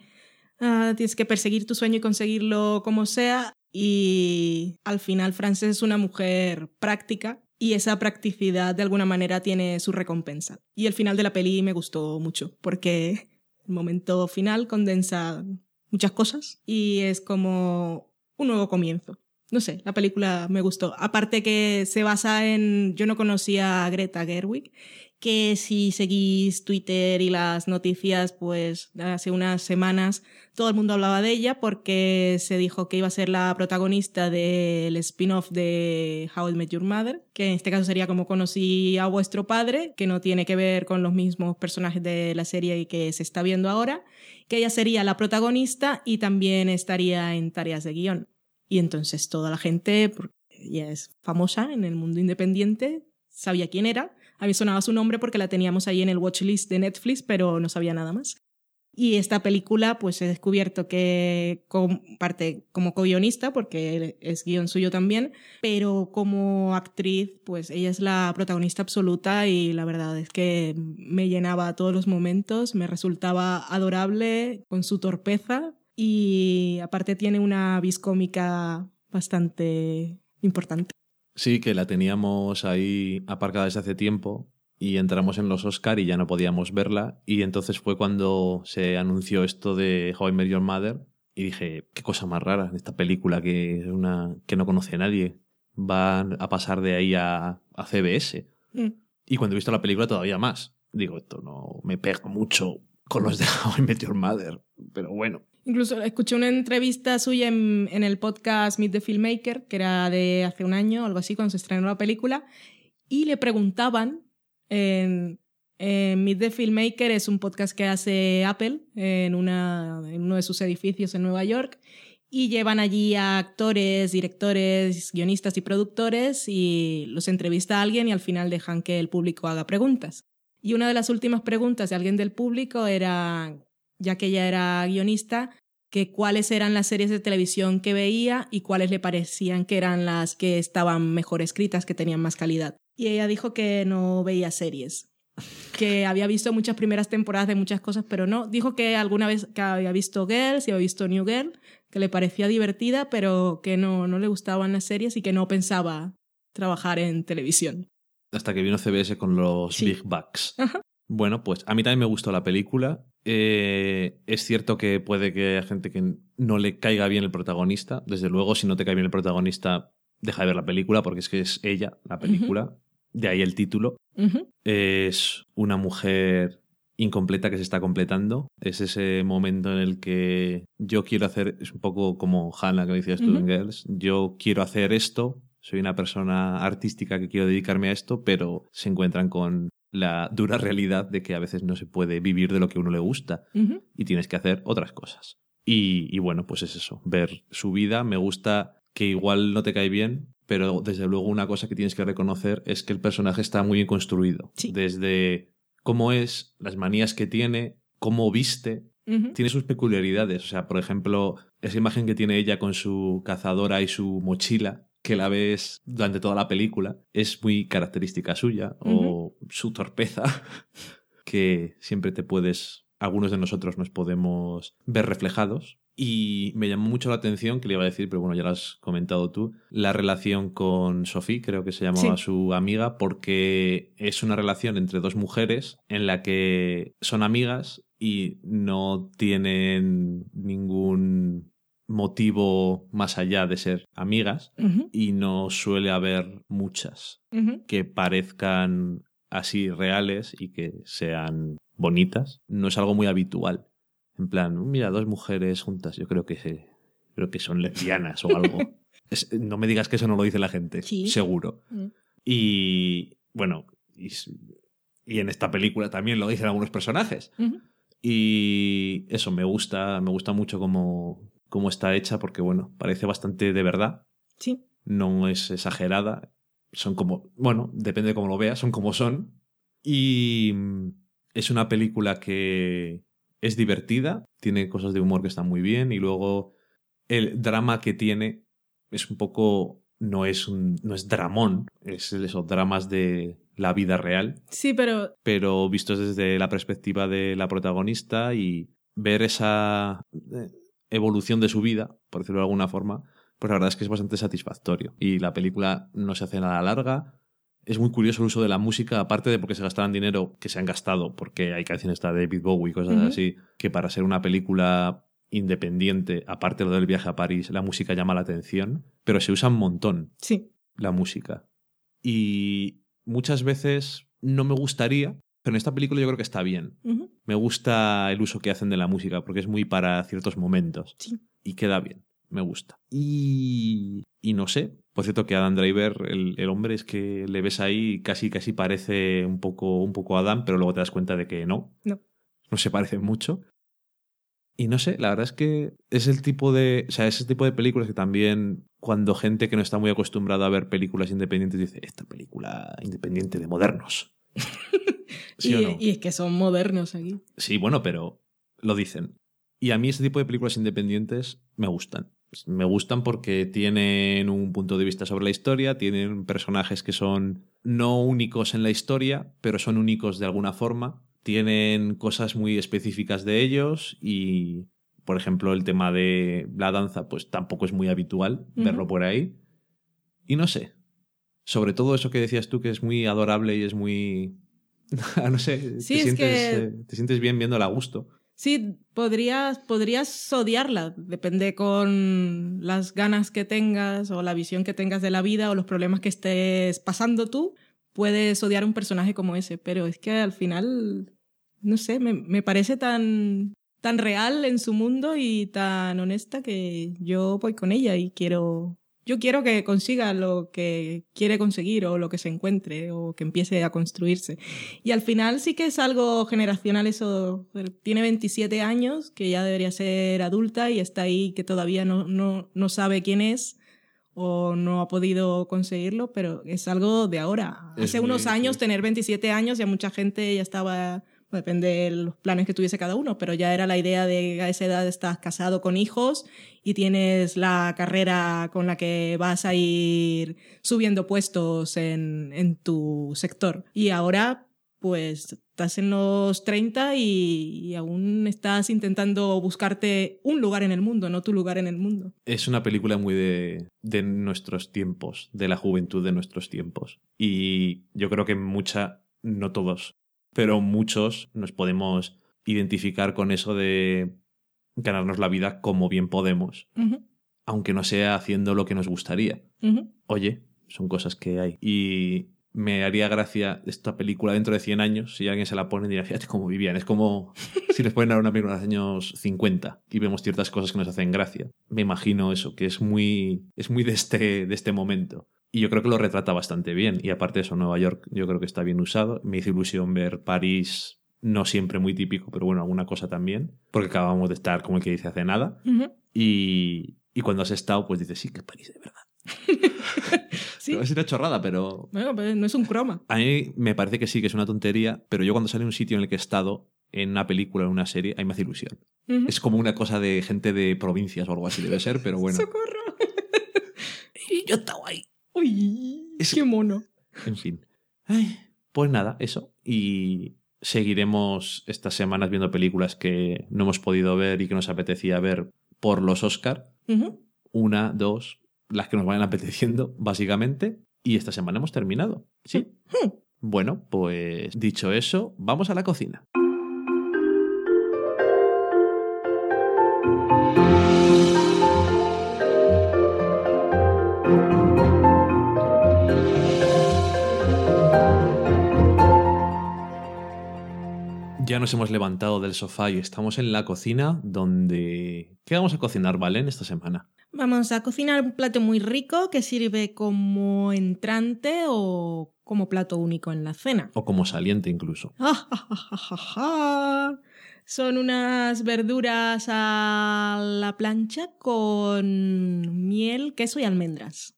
ah, tienes que perseguir tu sueño y conseguirlo como sea. Y al final Frances es una mujer práctica y esa practicidad de alguna manera tiene su recompensa. Y el final de la peli me gustó mucho porque el momento final condensa muchas cosas y es como un nuevo comienzo. No sé, la película me gustó. Aparte que se basa en... Yo no conocía a Greta Gerwig, que si seguís Twitter y las noticias, pues hace unas semanas todo el mundo hablaba de ella porque se dijo que iba a ser la protagonista del spin-off de How I Met Your Mother, que en este caso sería como conocí a vuestro padre, que no tiene que ver con los mismos personajes de la serie que se está viendo ahora que ella sería la protagonista y también estaría en tareas de guion. Y entonces toda la gente, porque ella es famosa en el mundo independiente, sabía quién era. A mí sonaba su nombre porque la teníamos ahí en el watchlist de Netflix, pero no sabía nada más. Y esta película, pues he descubierto que parte como co-guionista, porque es guion suyo también, pero como actriz, pues ella es la protagonista absoluta y la verdad es que me llenaba todos los momentos, me resultaba adorable con su torpeza y aparte tiene una vis cómica bastante importante. Sí, que la teníamos ahí aparcada desde hace tiempo y entramos en los Oscar y ya no podíamos verla. Y entonces fue cuando se anunció esto de How I Met Your Mother y dije, qué cosa más rara en esta película que, una, que no conoce a nadie. Va a pasar de ahí a, a CBS. Mm. Y cuando he visto la película todavía más. Digo, esto no me pega mucho con los de How I Met Your Mother, pero bueno. Incluso escuché una entrevista suya en, en, el podcast Meet the Filmmaker, que era de hace un año, algo así, cuando se estrenó la película, y le preguntaban en, Meet the Filmmaker es un podcast que hace Apple en, en uno de sus edificios en Nueva York y llevan allí a actores, directores, guionistas y productores y los entrevista a alguien y al final dejan que el público haga preguntas. Y una de las últimas preguntas de alguien del público era, ya que ella era guionista, que cuáles eran las series de televisión que veía y cuáles le parecían que eran las que estaban mejor escritas, que tenían más calidad y ella dijo que no veía series, que había visto muchas primeras temporadas de muchas cosas, pero no. Dijo que alguna vez que había visto Girls y había visto New Girl, que le parecía divertida, pero que no, no le gustaban las series y que no pensaba trabajar en televisión. Hasta que vino CBS con los Big Bucks. Bueno, pues a mí también me gustó la película. Eh, es cierto que puede que haya gente que no le caiga bien el protagonista. Desde luego, si no te cae bien el protagonista, deja de ver la película porque es que es ella la película de ahí el título. Es una mujer incompleta que se está completando. Es ese momento en el que yo quiero hacer, es un poco como Hannah que decías tú en Girls, yo quiero hacer esto, soy una persona artística que quiero dedicarme a esto, pero se encuentran con la dura realidad de que a veces no se puede vivir de lo que a uno le gusta y tienes que hacer otras cosas. Y, y bueno, pues es eso, ver su vida. Me gusta que igual no te cae bien, pero desde luego una cosa que tienes que reconocer es que el personaje está muy bien construido. Desde cómo es, las manías que tiene, cómo viste, tiene sus peculiaridades. O sea, por ejemplo, esa imagen que tiene ella con su cazadora y su mochila, que la ves durante toda la película, es muy característica suya, o su torpeza, que siempre te puedes, algunos de nosotros nos podemos ver reflejados. Y me llamó mucho la atención, que le iba a decir, pero bueno, ya lo has comentado tú, la relación con Sophie, creo que se llamaba su amiga, porque es una relación entre dos mujeres en la que son amigas y no tienen ningún motivo más allá de ser amigas y no suele haber muchas que parezcan así reales y que sean bonitas. No es algo muy habitual. En plan, mira, dos mujeres juntas, yo creo que, creo que son lesbianas o algo. no me digas que eso no lo dice la gente, seguro. Mm. Y bueno, y, en esta película también lo dicen algunos personajes. Y eso me gusta, me gusta mucho cómo, cómo está hecha porque, bueno, parece bastante de verdad. Sí. No es exagerada. Son como, bueno, depende de cómo lo veas, son como son. Y es una película que, es divertida, tiene cosas de humor que están muy bien y luego el drama que tiene es un poco. No es, un, no es dramón, es esos dramas de la vida real, Sí, pero pero vistos desde la perspectiva de la protagonista y ver esa eh, evolución de su vida, por decirlo de alguna forma, pues la verdad es que es bastante satisfactorio. Y la película no se hace nada larga. Es muy curioso el uso de la música, aparte de porque se gastaran dinero que se han gastado, porque hay canciones de David Bowie y cosas así, que para ser una película independiente, aparte de lo del viaje a París, la música llama la atención, pero se usa un montón sí. la música. Y muchas veces no me gustaría, pero en esta película yo creo que está bien. Me gusta el uso que hacen de la música porque es muy para ciertos momentos. Sí. Y queda bien, me gusta. Y, y no sé, por cierto que Adam Driver, el, el hombre, es que le ves ahí casi, casi parece un poco, un poco Adam, pero luego te das cuenta de que no. No. No se parecen mucho. Y no sé, la verdad es que es el tipo de. O sea, ese tipo de películas que también, cuando gente que no está muy acostumbrada a ver películas independientes dice, esta película independiente de modernos. ¿Sí y, o no? y es que son modernos aquí. Sí, bueno, pero lo dicen. Y a mí este tipo de películas independientes me gustan. Me gustan porque tienen un punto de vista sobre la historia, tienen personajes que son no únicos en la historia, pero son únicos de alguna forma. Tienen cosas muy específicas de ellos y, por ejemplo, el tema de la danza, pues tampoco es muy habitual verlo por ahí. Y no sé. Sobre todo eso que decías tú, que es muy adorable y es muy... no sé, Sí, te, es sientes, que- eh, te sientes bien viéndola a gusto. Sí, podrías, podrías odiarla, depende con las ganas que tengas o la visión que tengas de la vida o los problemas que estés pasando tú, puedes odiar a un personaje como ese, pero es que al final, no sé, me, me parece tan, tan real en su mundo y tan honesta que yo voy con ella y quiero... Yo quiero que consiga lo que quiere conseguir o lo que se encuentre o que empiece a construirse. Y al final sí que es algo generacional eso. Tiene 27 años, que ya debería ser adulta y está ahí que todavía no, no, no sabe quién es o no ha podido conseguirlo, pero es algo de ahora. Es Hace unos años, tener 27 años, ya mucha gente ya estaba, depende de los planes que tuviese cada uno, pero ya era la idea de a esa edad estás casado con hijos y tienes la carrera con la que vas a ir subiendo puestos en, en tu sector. Y ahora, pues, estás en los 30 y, y aún estás intentando buscarte un lugar en el mundo, no tu lugar en el mundo. Es una película muy de, de nuestros tiempos, de la juventud de nuestros tiempos. Y yo creo que mucha, no todos, pero muchos nos podemos identificar con eso de ganarnos la vida como bien podemos, aunque no sea haciendo lo que nos gustaría. Oye, son cosas que hay. Y me haría gracia esta película dentro de 100 años, si alguien se la pone y dirá, fíjate cómo vivían. Es como si les ponen ahora una película de los años 50 y vemos ciertas cosas que nos hacen gracia. Me imagino eso, que es muy, es muy de, este, de este momento. Y yo creo que lo retrata bastante bien. Y aparte de eso, Nueva York yo creo que está bien usado. Me hizo ilusión ver París, no siempre muy típico, pero bueno, alguna cosa también. Porque acabamos de estar, como el que dice, hace nada. Y, y cuando has estado, pues dices, sí, que es París de verdad. Sí. Es una chorrada, pero Bueno, pues no es un croma. a mí me parece que sí, que es una tontería, pero yo cuando sale un sitio en el que he estado, en una película, en una serie, a mí me hace ilusión. Es como una cosa de gente de provincias o algo así, debe ser, pero bueno. ¡Socorro! Y yo estaba ahí. ¡Uy! Es- ¡Qué mono! En fin. Ay, pues nada, eso. Y seguiremos estas semanas viendo películas que no hemos podido ver y que nos apetecía ver por los Oscar. Una, dos, las que nos vayan apeteciendo, básicamente. Y esta semana hemos terminado. Sí. Ujú. Bueno, pues dicho eso, vamos a la cocina. Ya nos hemos levantado del sofá y estamos en la cocina donde... ¿Qué vamos a cocinar, Valen, esta semana? Vamos a cocinar un plato muy rico que sirve como entrante o como plato único en la cena. O como saliente incluso. Son unas verduras a la plancha con miel, queso y almendras.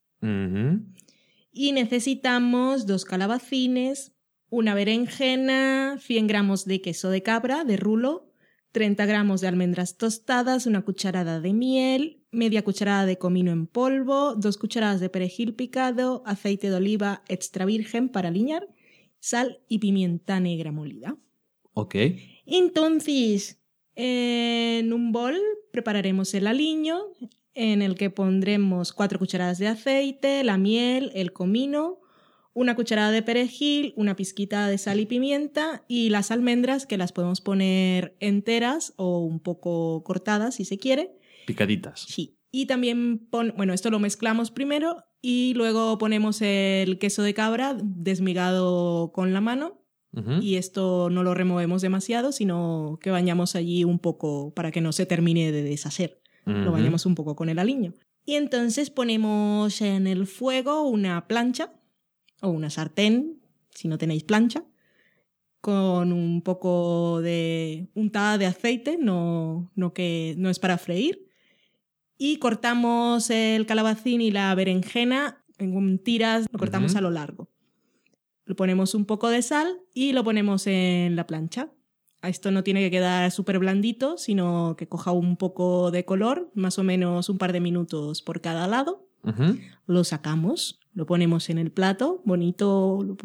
Y necesitamos dos calabacines, una berenjena, 100 gramos de queso de cabra de rulo, 30 gramos de almendras tostadas, una cucharada de miel media cucharada de comino en polvo, dos cucharadas de perejil picado, aceite de oliva extra virgen para aliñar, sal y pimienta negra molida. Ok. Entonces, en un bol prepararemos el aliño en el que pondremos cuatro cucharadas de aceite, la miel, el comino, una cucharada de perejil, una pizquita de sal y pimienta y las almendras que las podemos poner enteras o un poco cortadas si se quiere. Picaditas. Sí. Y también, pon, bueno, esto lo mezclamos primero y luego ponemos el queso de cabra desmigado con la mano y esto no lo removemos demasiado, sino que bañamos allí un poco para que no se termine de deshacer. Lo bañamos un poco con el aliño. Y entonces ponemos en el fuego una plancha o una sartén, si no tenéis plancha, con un poco de untada de aceite, no, no, que, no es para freír. Y cortamos el calabacín y la berenjena en tiras, lo cortamos a lo largo. Le ponemos un poco de sal y lo ponemos en la plancha. A Esto no tiene que quedar súper blandito, sino que coja un poco de color, más o menos un par de minutos por cada lado. Lo sacamos, lo ponemos en el plato, bonito. lo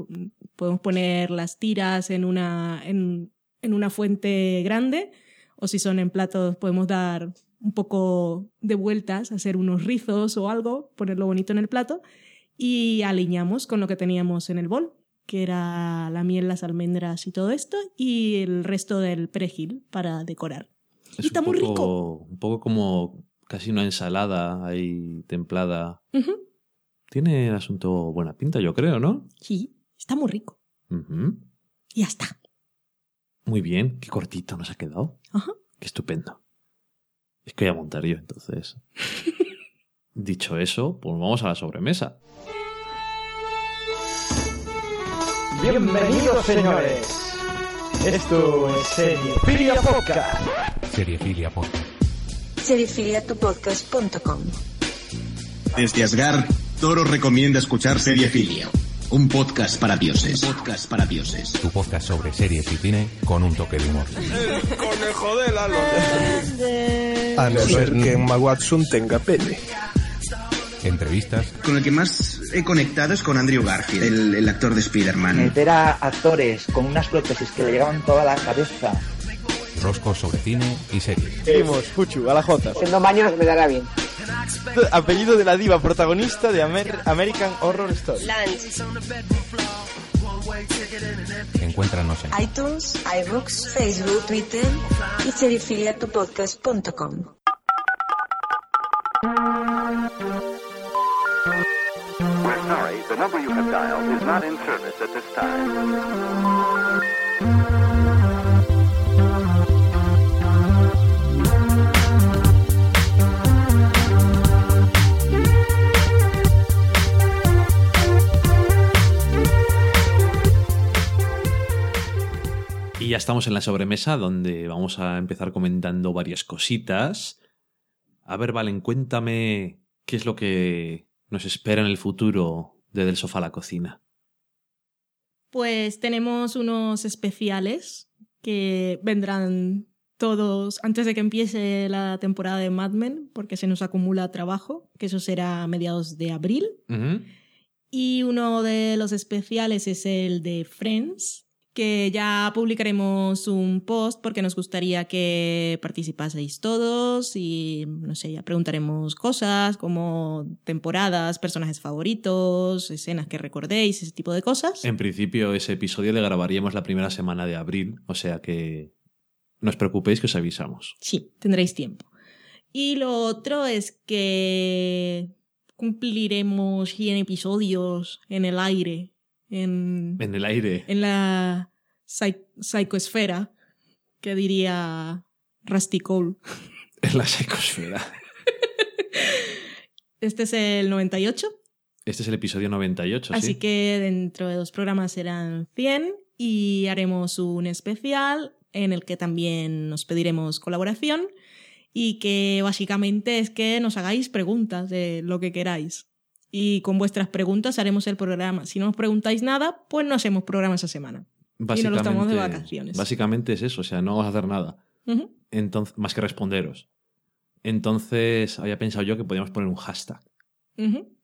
podemos poner las tiras en una, en, en una fuente grande, o si son en platos, podemos dar un poco de vueltas, hacer unos rizos o algo, ponerlo bonito en el plato y aliñamos con lo que teníamos en el bol, que era la miel, las almendras y todo esto, y el resto del perejil para decorar. Es Y está un muy poco- rico. Un poco como casi una ensalada ahí templada. Tiene el asunto buena pinta, yo creo, ¿no? Sí, está muy rico. Y ya está. Muy bien, qué cortito nos ha quedado. Ajá. Qué estupendo. Es que voy a montar yo, entonces. Dicho eso, pues vamos a la sobremesa. Bienvenidos, señores. Esto es Seriefilia Podcast. Seriefilia Podcast. seriefiliatupodcast.com Desde Asgard, Toro recomienda escuchar Seriefilia, un podcast para dioses. podcast para dioses. Tu podcast sobre series y cine con un toque de humor. A no ser que Emma Watson tenga pene. Entrevistas, Con el que más he conectado es con Andrew Garfield, el, el actor de Spider-Man. meter a actores con unas prótesis que le llegaban toda la cabeza. roscos sobre cine y series. Seguimos, Fuchu, a la J. Siendo maños me dará bien. Apellido de la diva protagonista de Amer- American Horror Story. Encuéntranos en iTunes, iBooks, Facebook, Twitter y seriefiliatupodcast.com We're sorry, the number you have dialed is not in service at this time. Y ya estamos en la sobremesa donde vamos a empezar comentando varias cositas. A ver, Valen, cuéntame qué es lo que nos espera en el futuro de Del Sofá a la Cocina. Pues tenemos unos especiales que vendrán todos antes de que empiece la temporada de Mad Men, porque se nos acumula trabajo, que eso será a mediados de abril. Y uno de los especiales es el de Friends, que ya publicaremos un post porque nos gustaría que participaseis todos y, no sé, ya preguntaremos cosas como temporadas, personajes favoritos, escenas que recordéis, ese tipo de cosas. En principio, ese episodio le grabaríamos la primera semana de abril, o sea que no os preocupéis que os avisamos. Sí, tendréis tiempo. Y lo otro es que cumpliremos 100 episodios en el aire, en, En el aire. en la psy- psicoesfera, que diría Rusty Cole. En la psicosfera. Este es el 98, Este es el episodio 98, así ¿sí? que dentro de dos programas serán 100 y haremos un especial en el que también nos pediremos colaboración y que básicamente es que nos hagáis preguntas de lo que queráis. Y con vuestras preguntas haremos el programa. Si no nos preguntáis nada, pues no hacemos programa esa semana. y nos lo tomamos de vacaciones. Básicamente es eso, o sea, no vamos a hacer nada. Entonces, más que responderos. Entonces había pensado yo que podíamos poner un hashtag.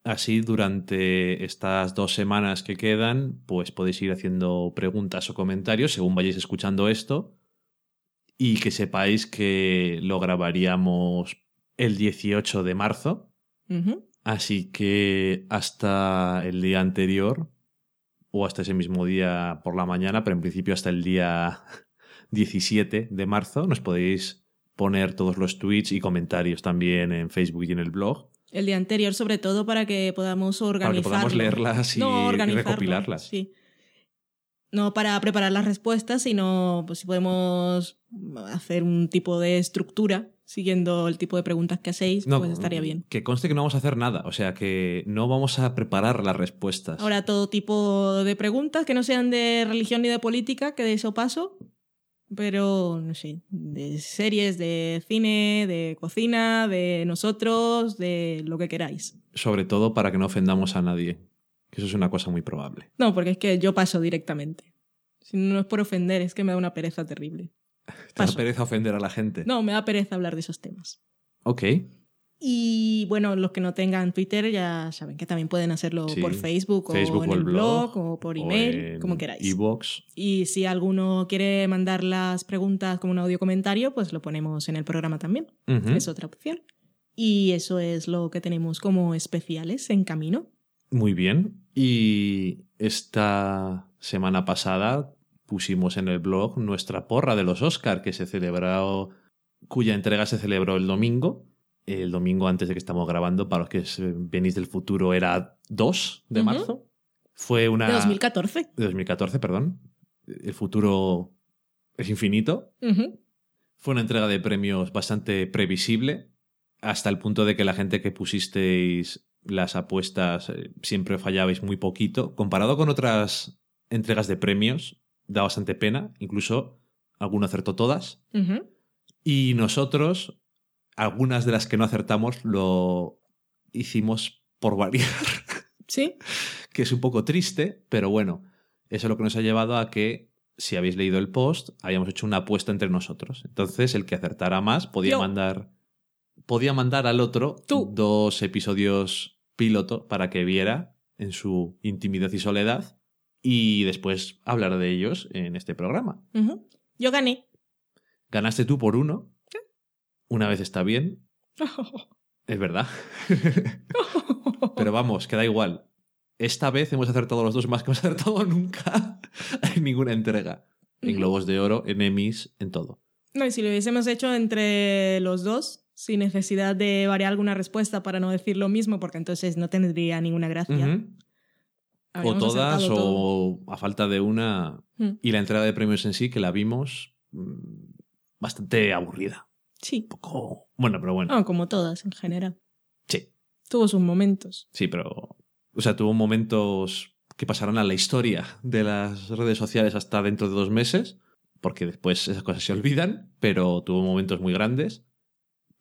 Así durante estas dos semanas que quedan, pues podéis ir haciendo preguntas o comentarios según vayáis escuchando esto. Y que sepáis que lo grabaríamos el 18 de marzo. Así que hasta el día anterior, o hasta ese mismo día por la mañana, pero en principio hasta el día 17 de marzo, nos podéis poner todos los tweets y comentarios también en Facebook y en el blog, El día anterior, sobre todo, para que podamos para organizarlo. que podamos leerlas y, No, y recopilarlas. Sí. No para preparar las respuestas, sino pues si podemos hacer un tipo de estructura siguiendo el tipo de preguntas que hacéis, No, pues estaría bien. Que conste que no vamos a hacer nada, o sea que no vamos a preparar las respuestas. Ahora todo tipo de preguntas que no sean de religión ni de política, que de eso paso, pero no sé, de series, de cine, de cocina, de nosotros, de lo que queráis. Sobre todo para que no ofendamos a nadie, que eso es una cosa muy probable. No, porque es que yo paso directamente. Si no es por ofender, es que me da una pereza terrible. Te da pereza ofender a la gente. No, me da pereza hablar de esos temas. Ok. Y bueno, los que no tengan Twitter ya saben que también pueden hacerlo Sí. por Facebook, Facebook o en o el el blog, blog, o por email, como queráis. iVoox. Y si alguno quiere mandar las preguntas como un audio comentario, pues lo ponemos en el programa también. Es otra opción. Y eso es lo que tenemos como especiales en camino. Muy bien. Y esta semana pasada pusimos en el blog nuestra porra de los Oscar que se celebró, cuya entrega se celebró el domingo. El domingo antes de que estamos grabando, para los que venís del futuro, era 2 de marzo. Fue una... De 2014. de 2014, perdón. El futuro es infinito. Fue una entrega de premios bastante previsible, hasta el punto de que la gente que pusisteis las apuestas eh, siempre fallabais muy poquito. Comparado con otras entregas de premios, da bastante pena. Incluso alguno acertó todas. Y nosotros, algunas de las que no acertamos, lo hicimos por variar, Sí. que es un poco triste, pero bueno, eso es lo que nos ha llevado a que, si habéis leído el post, habíamos hecho una apuesta entre nosotros. Entonces, el que acertara más podía Yo. mandar podía mandar al otro Tú. dos episodios piloto para que viera en su intimidad y soledad y después hablar de ellos en este programa. Yo gané. Ganaste tú por uno. Una vez está bien, es verdad. Pero vamos, que da igual. Esta vez hemos acertado los dos más que hemos acertado nunca en ninguna entrega. En. Globos de Oro, en Emmys, en todo. No, y si lo hubiésemos hecho entre los dos, sin necesidad de variar alguna respuesta para no decir lo mismo, porque entonces no tendría ninguna gracia. O todas, todo. o a falta de una. Mm. Y la entrega de premios en sí, que la vimos mm, bastante aburrida. Sí. Un poco. Bueno, pero bueno. Ah, como todas en general. Sí, Tuvo sus momentos. sí, pero. O sea, tuvo momentos que pasarán a la historia de las redes sociales hasta dentro de dos meses, porque después esas cosas se olvidan, pero tuvo momentos muy grandes.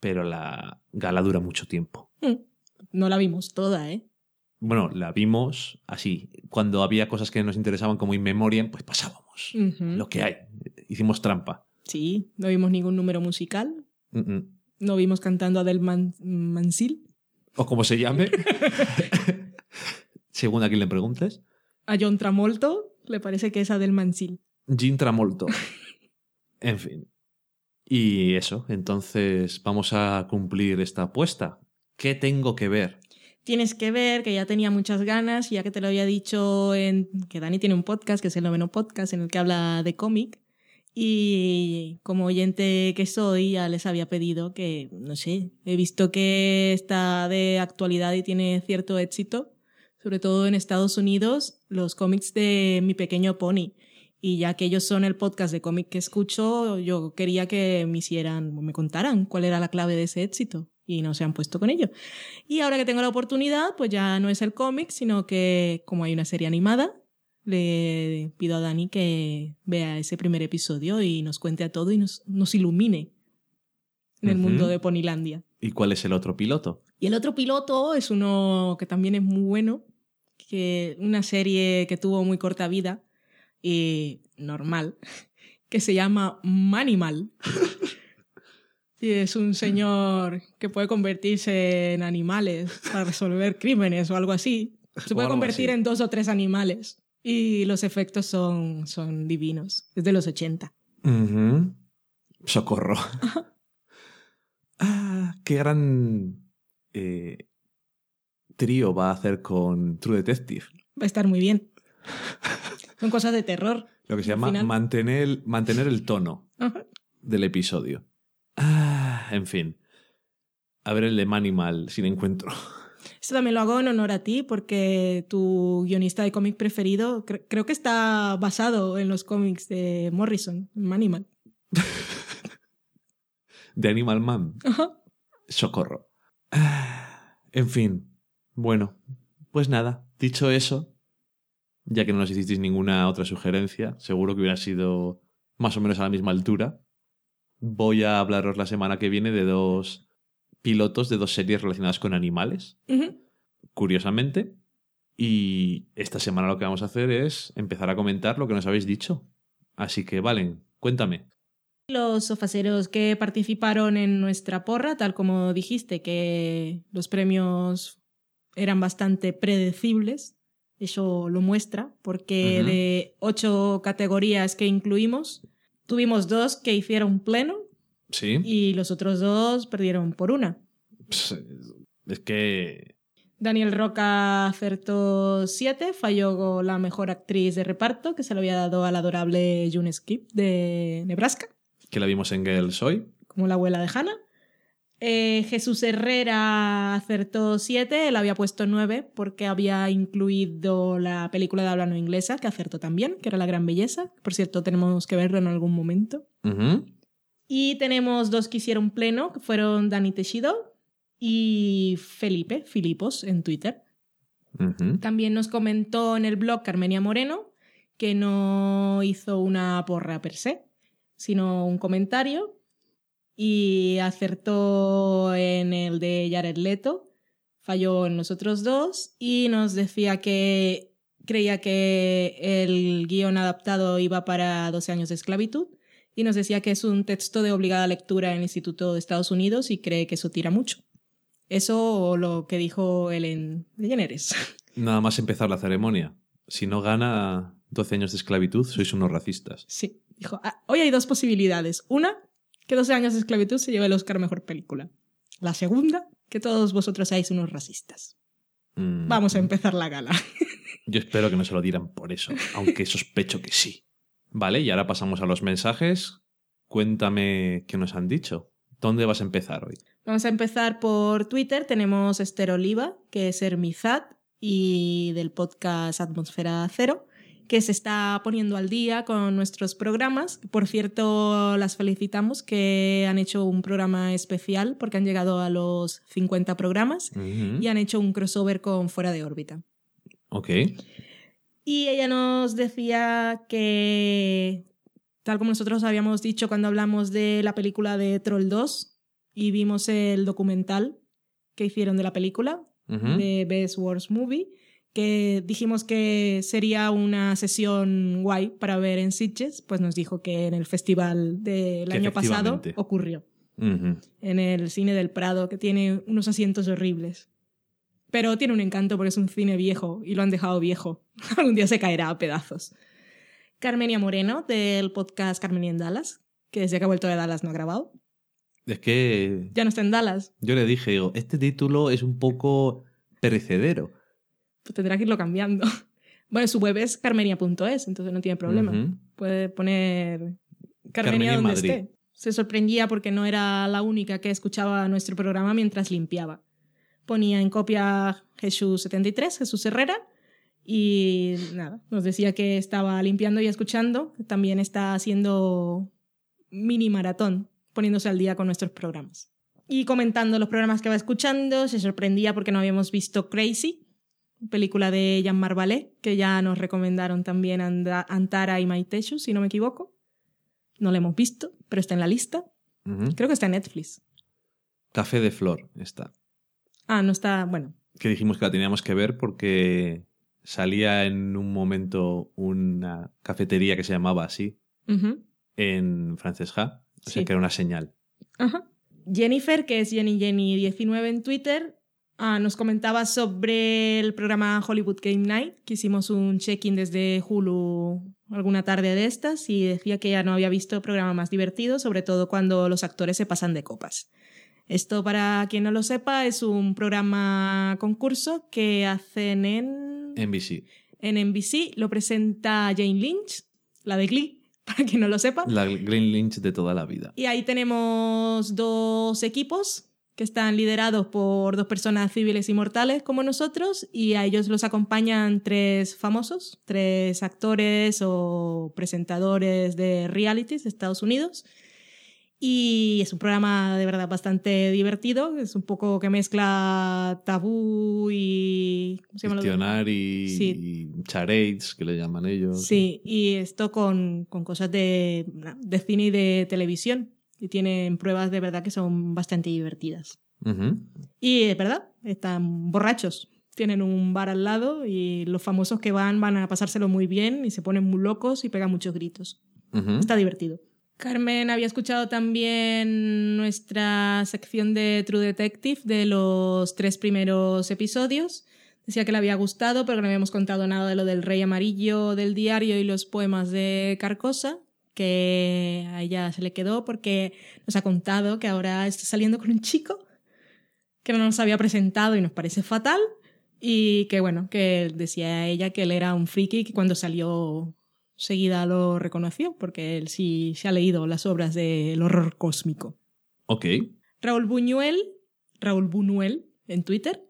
Pero la gala dura mucho tiempo. Mm. No la vimos toda, ¿eh? Bueno, la vimos así. Cuando había cosas que nos interesaban como in memoriam, pues pasábamos. Lo que hay. Hicimos trampa. Sí, no vimos ningún número musical. No vimos cantando a Del Man Mansil, O como se llame. Según a quien le preguntes. a John Tramolto, le parece que es a Del Mansil. Gin Tramolto. En fin. Y eso, entonces vamos a cumplir esta apuesta. ¿Qué tengo que ver? Tienes que ver que ya tenía muchas ganas, ya que te lo había dicho en que Dani tiene un podcast, que es el noveno podcast, en el que habla de cómic. Y como oyente que soy, ya les había pedido que, no sé, he visto que está de actualidad y tiene cierto éxito, sobre todo en Estados Unidos, los cómics de Mi Pequeño Pony. Y ya que ellos son el podcast de cómic que escucho, yo quería que me hicieran, me contaran cuál era la clave de ese éxito. Y no se han puesto con ello. Y ahora que tengo la oportunidad, pues ya no es el cómic, sino que como hay una serie animada, le pido a Dani que vea ese primer episodio y nos cuente a todo y nos, nos ilumine en el mundo de Ponilandia. ¿Y cuál es el otro piloto? Y el otro piloto es uno que también es muy bueno, que una serie que tuvo muy corta vida y normal, que se llama Manimal. Y es un señor que puede convertirse en animales para resolver crímenes o algo así. Se puede convertir así. en dos o tres animales. Y los efectos son, son divinos. Es de los 80. Ujú. Socorro. ah, qué gran eh, trío va a hacer con True Detective. Va a estar muy bien. Son cosas de terror. Lo que se llama mantener, mantener el tono del episodio. En fin. A ver el de Manimal sin encuentro. Esto también lo hago en honor a ti porque tu guionista de cómic preferido cre- creo que está basado en los cómics de Morrison, Manimal. De Animal Man. Ajá. Socorro. En fin. Bueno, pues nada. Dicho eso, ya que no nos hicisteis ninguna otra sugerencia, seguro que hubiera sido más o menos a la misma altura. Voy a hablaros la semana que viene de dos pilotos de dos series relacionadas con animales, curiosamente. Y esta semana lo que vamos a hacer es empezar a comentar lo que nos habéis dicho. Así que, Valen, cuéntame. Los sofaceros que participaron en nuestra porra, tal como dijiste, que los premios eran bastante predecibles, eso lo muestra, porque de ocho categorías que incluimos, tuvimos dos que hicieron pleno Sí. y los otros dos perdieron por una. Pss, Es que Daniel Roca acertó siete, falló la mejor actriz de reparto, que se lo había dado a la adorable June Skip de Nebraska. que la vimos en Girls hoy. como la abuela de Hannah. Eh, Jesús Herrera acertó 7, él había puesto 9 porque había incluido la película de habla no inglesa, que acertó también, que era La Gran Belleza. Por cierto, tenemos que verlo en algún momento. Y tenemos dos que hicieron pleno, que fueron Dani Techido y Felipe, Filipos, en Twitter. También nos comentó en el blog Carmenia Moreno que no hizo una porra per se, sino un comentario y acertó en el de Jared Leto, falló en los otros dos y nos decía que creía que el guion adaptado iba para 12 años de esclavitud y nos decía que es un texto de obligada lectura en el Instituto de Estados Unidos y cree que eso tira mucho. Eso o lo que dijo Ellen DeGeneres. Nada más empezar la ceremonia. Si no gana 12 años de esclavitud, sois unos racistas. Sí, dijo, "Ah, hoy hay dos posibilidades. Una, que 12 años de esclavitud se lleve el Oscar a Mejor Película. La segunda, que todos vosotros seáis unos racistas. Mm. Vamos a empezar la gala. Yo espero que no se lo dieran por eso, aunque sospecho que sí. Vale, y ahora pasamos a los mensajes. Cuéntame qué nos han dicho. ¿Dónde vas a empezar hoy? Vamos a empezar por Twitter. Tenemos Esther Oliva, que es Hermizat, y del podcast Atmósfera Cero, que se está poniendo al día con nuestros programas. Por cierto, las felicitamos que han hecho un programa especial porque han llegado a los 50 programas y han hecho un crossover con Fuera de órbita. Ok. Y ella nos decía que, tal como nosotros habíamos dicho cuando hablamos de la película de Troll 2 y vimos el documental que hicieron de la película, Ujú. de Best Worst Movie, que dijimos que sería una sesión guay para ver en Sitges, pues nos dijo que en el festival del año pasado ocurrió, en el cine del Prado, que tiene unos asientos horribles. Pero tiene un encanto porque es un cine viejo y lo han dejado viejo. Algún día se caerá a pedazos. Carmenia Moreno, del podcast Carmenia en Dallas, que desde que ha vuelto de Dallas no ha grabado. Es que Ya no está en Dallas, yo le dije, digo, este título es un poco perecedero. Pues tendrá que irlo cambiando. Bueno, su web es carmenia.es, entonces no tiene problema. Puede poner Carmenia Carmenia en donde Madrid. esté. Se sorprendía porque no era la única que escuchaba nuestro programa mientras limpiaba. Ponía en copia Jesús73, Jesús Herrera, y nada, nos decía que estaba limpiando y escuchando. También está haciendo mini maratón, poniéndose al día con nuestros programas. Y comentando los programas que va escuchando, se sorprendía porque no habíamos visto Crazy, película de Jean-Marc Vallée, que ya nos recomendaron también Antara y Maiteshu, si no me equivoco. No la hemos visto, pero está en la lista. Creo que está en Netflix. Café de Flor está. Ah, no está, bueno. Que dijimos que la teníamos que ver porque salía en un momento una cafetería que se llamaba así en Francesca. O sea que era una señal. Ajá. Jennifer, que es Jenny Jenny 19 en Twitter, ah, nos comentaba sobre el programa Hollywood Game Night, que hicimos un check-in desde Hulu alguna tarde de estas y decía que ya no había visto programa más divertido, sobre todo cuando los actores se pasan de copas. Esto, para quien no lo sepa, es un programa concurso que hacen en, NBC. en NBC. Lo presenta Jane Lynch, la de Glee, para quien no lo sepa. La Green Lynch de toda la vida. Y ahí tenemos dos equipos que están liderados por dos personas civiles y mortales como nosotros y a ellos los acompañan tres famosos, tres actores o presentadores de realities de Estados Unidos. Y es un programa de verdad bastante divertido, es un poco que mezcla tabú y... ¿cómo se llama y, Sí. y charades, que le llaman ellos. Sí, y esto con, con cosas de, de cine y de televisión. Y tienen pruebas de verdad que son bastante divertidas. Y es verdad, están borrachos. Tienen un bar al lado y los famosos que van van a pasárselo muy bien y se ponen muy locos y pegan muchos gritos. Está divertido. Carmen había escuchado también nuestra sección de True Detective de los tres primeros episodios. Decía que le había gustado, pero que no habíamos contado nada de lo del Rey Amarillo del diario y los poemas de Carcosa, que a ella se le quedó porque nos ha contado que ahora está saliendo con un chico que no nos había presentado y nos parece fatal. Y que bueno, que decía ella que él era un friki y que cuando salió seguida lo reconoció, porque él sí se ha leído las obras del horror cósmico. Ok. Raúl Buñuel, Raúl Buñuel en Twitter,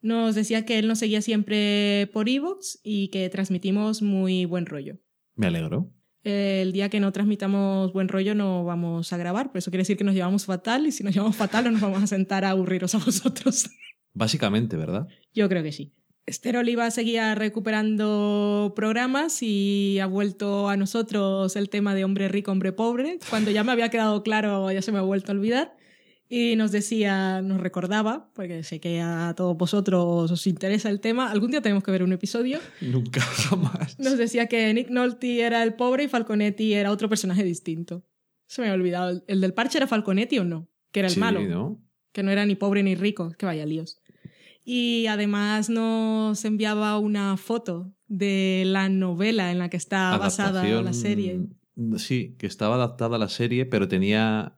nos decía que él nos seguía siempre por Evox y que transmitimos muy buen rollo. Me alegro. El día que no transmitamos buen rollo no vamos a grabar, por eso quiere decir que nos llevamos fatal y si nos llevamos fatal no nos vamos a sentar a aburriros a vosotros. Básicamente, ¿verdad? Yo creo que sí. Esther Oliva seguía recuperando programas y ha vuelto a nosotros el tema de hombre rico, hombre pobre. Cuando ya me había quedado claro, ya se me ha vuelto a olvidar. Y nos decía, nos recordaba, porque sé que a todos vosotros os interesa el tema, algún día tenemos que ver un episodio. Nunca jamás. Nos decía que Nick Nolte era el pobre y Falconetti era otro personaje distinto. Se me había olvidado. ¿El del parche era Falconetti o no? Que era el Sí, malo ¿no? que no era ni pobre ni rico, que vaya líos. Y además nos enviaba una foto de la novela en la que está basada la serie. Sí, que estaba adaptada a la serie, pero tenía.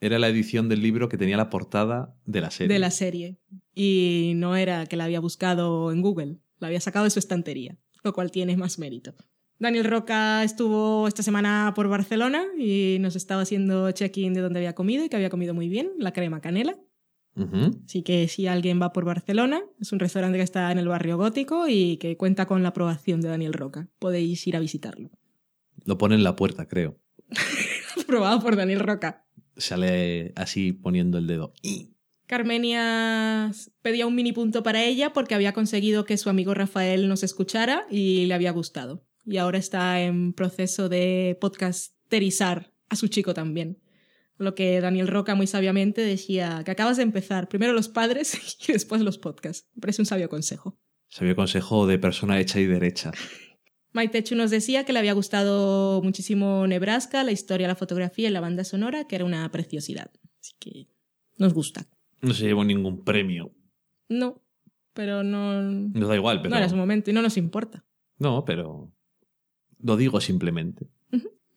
Era la edición del libro que tenía la portada de la serie. De la serie. Y no era que la había buscado en Google, la había sacado de su estantería, lo cual tiene más mérito. Daniel Roca estuvo esta semana por Barcelona y nos estaba haciendo check-in de dónde había comido y que había comido muy bien, la crema canela. Así que si alguien va por Barcelona, es un restaurante que está en el barrio gótico y que cuenta con la aprobación de Daniel Roca. Podéis ir a visitarlo. Lo pone en la puerta, creo. Aprobado por Daniel Roca. Sale así poniendo el dedo. Carmenia pedía un mini punto para ella porque había conseguido que su amigo Rafael nos escuchara y le había gustado. Y ahora está en proceso de podcasterizar a su chico también. Lo que Daniel Roca muy sabiamente decía que acabas de empezar, primero los padres y después los podcasts. Me parece un sabio consejo. Sabía consejo de persona hecha y derecha. Maite Chu nos decía que le había gustado muchísimo Nebraska, la historia, la fotografía y la banda sonora, que era una preciosidad. Así que nos gusta. No se llevó ningún premio. No, pero no, no Nos da igual, pero. era su momento y no nos importa. No, pero. Lo digo simplemente.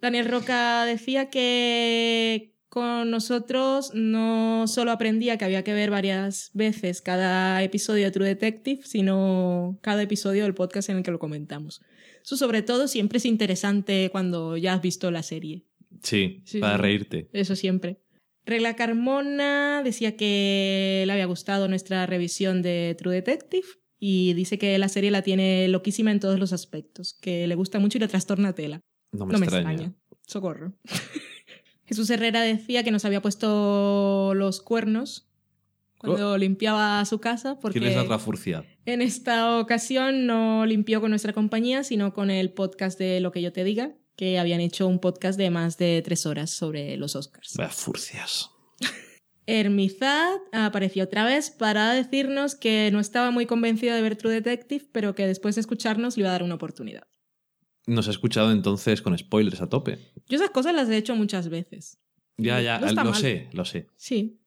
Daniel Roca decía que con nosotros no solo aprendía que había que ver varias veces cada episodio de True Detective, sino cada episodio del podcast en el que lo comentamos. Eso sobre todo siempre es interesante cuando ya has visto la serie. Sí, Sí, para sí. reírte. Eso siempre. Regla Carmona decía que le había gustado nuestra revisión de True Detective y dice que la serie la tiene loquísima en todos los aspectos, que le gusta mucho y le trastorna tela. No me No me extraña. extraña. Socorro. Jesús Herrera decía que nos había puesto los cuernos cuando limpiaba su casa porque ¿Quién es la furcia? en esta ocasión no limpió con nuestra compañía, sino con el podcast de Lo que yo te diga, que habían hecho un podcast de más de tres horas sobre los Oscars. Vaya furcias. Hermizad apareció otra vez para decirnos que no estaba muy convencido de ver True Detective, pero que después de escucharnos le iba a dar una oportunidad. Nos ha escuchado entonces con spoilers a tope. Yo esas cosas las he hecho muchas veces. Ya, ya, No lo mal. sé, lo sé. Sí.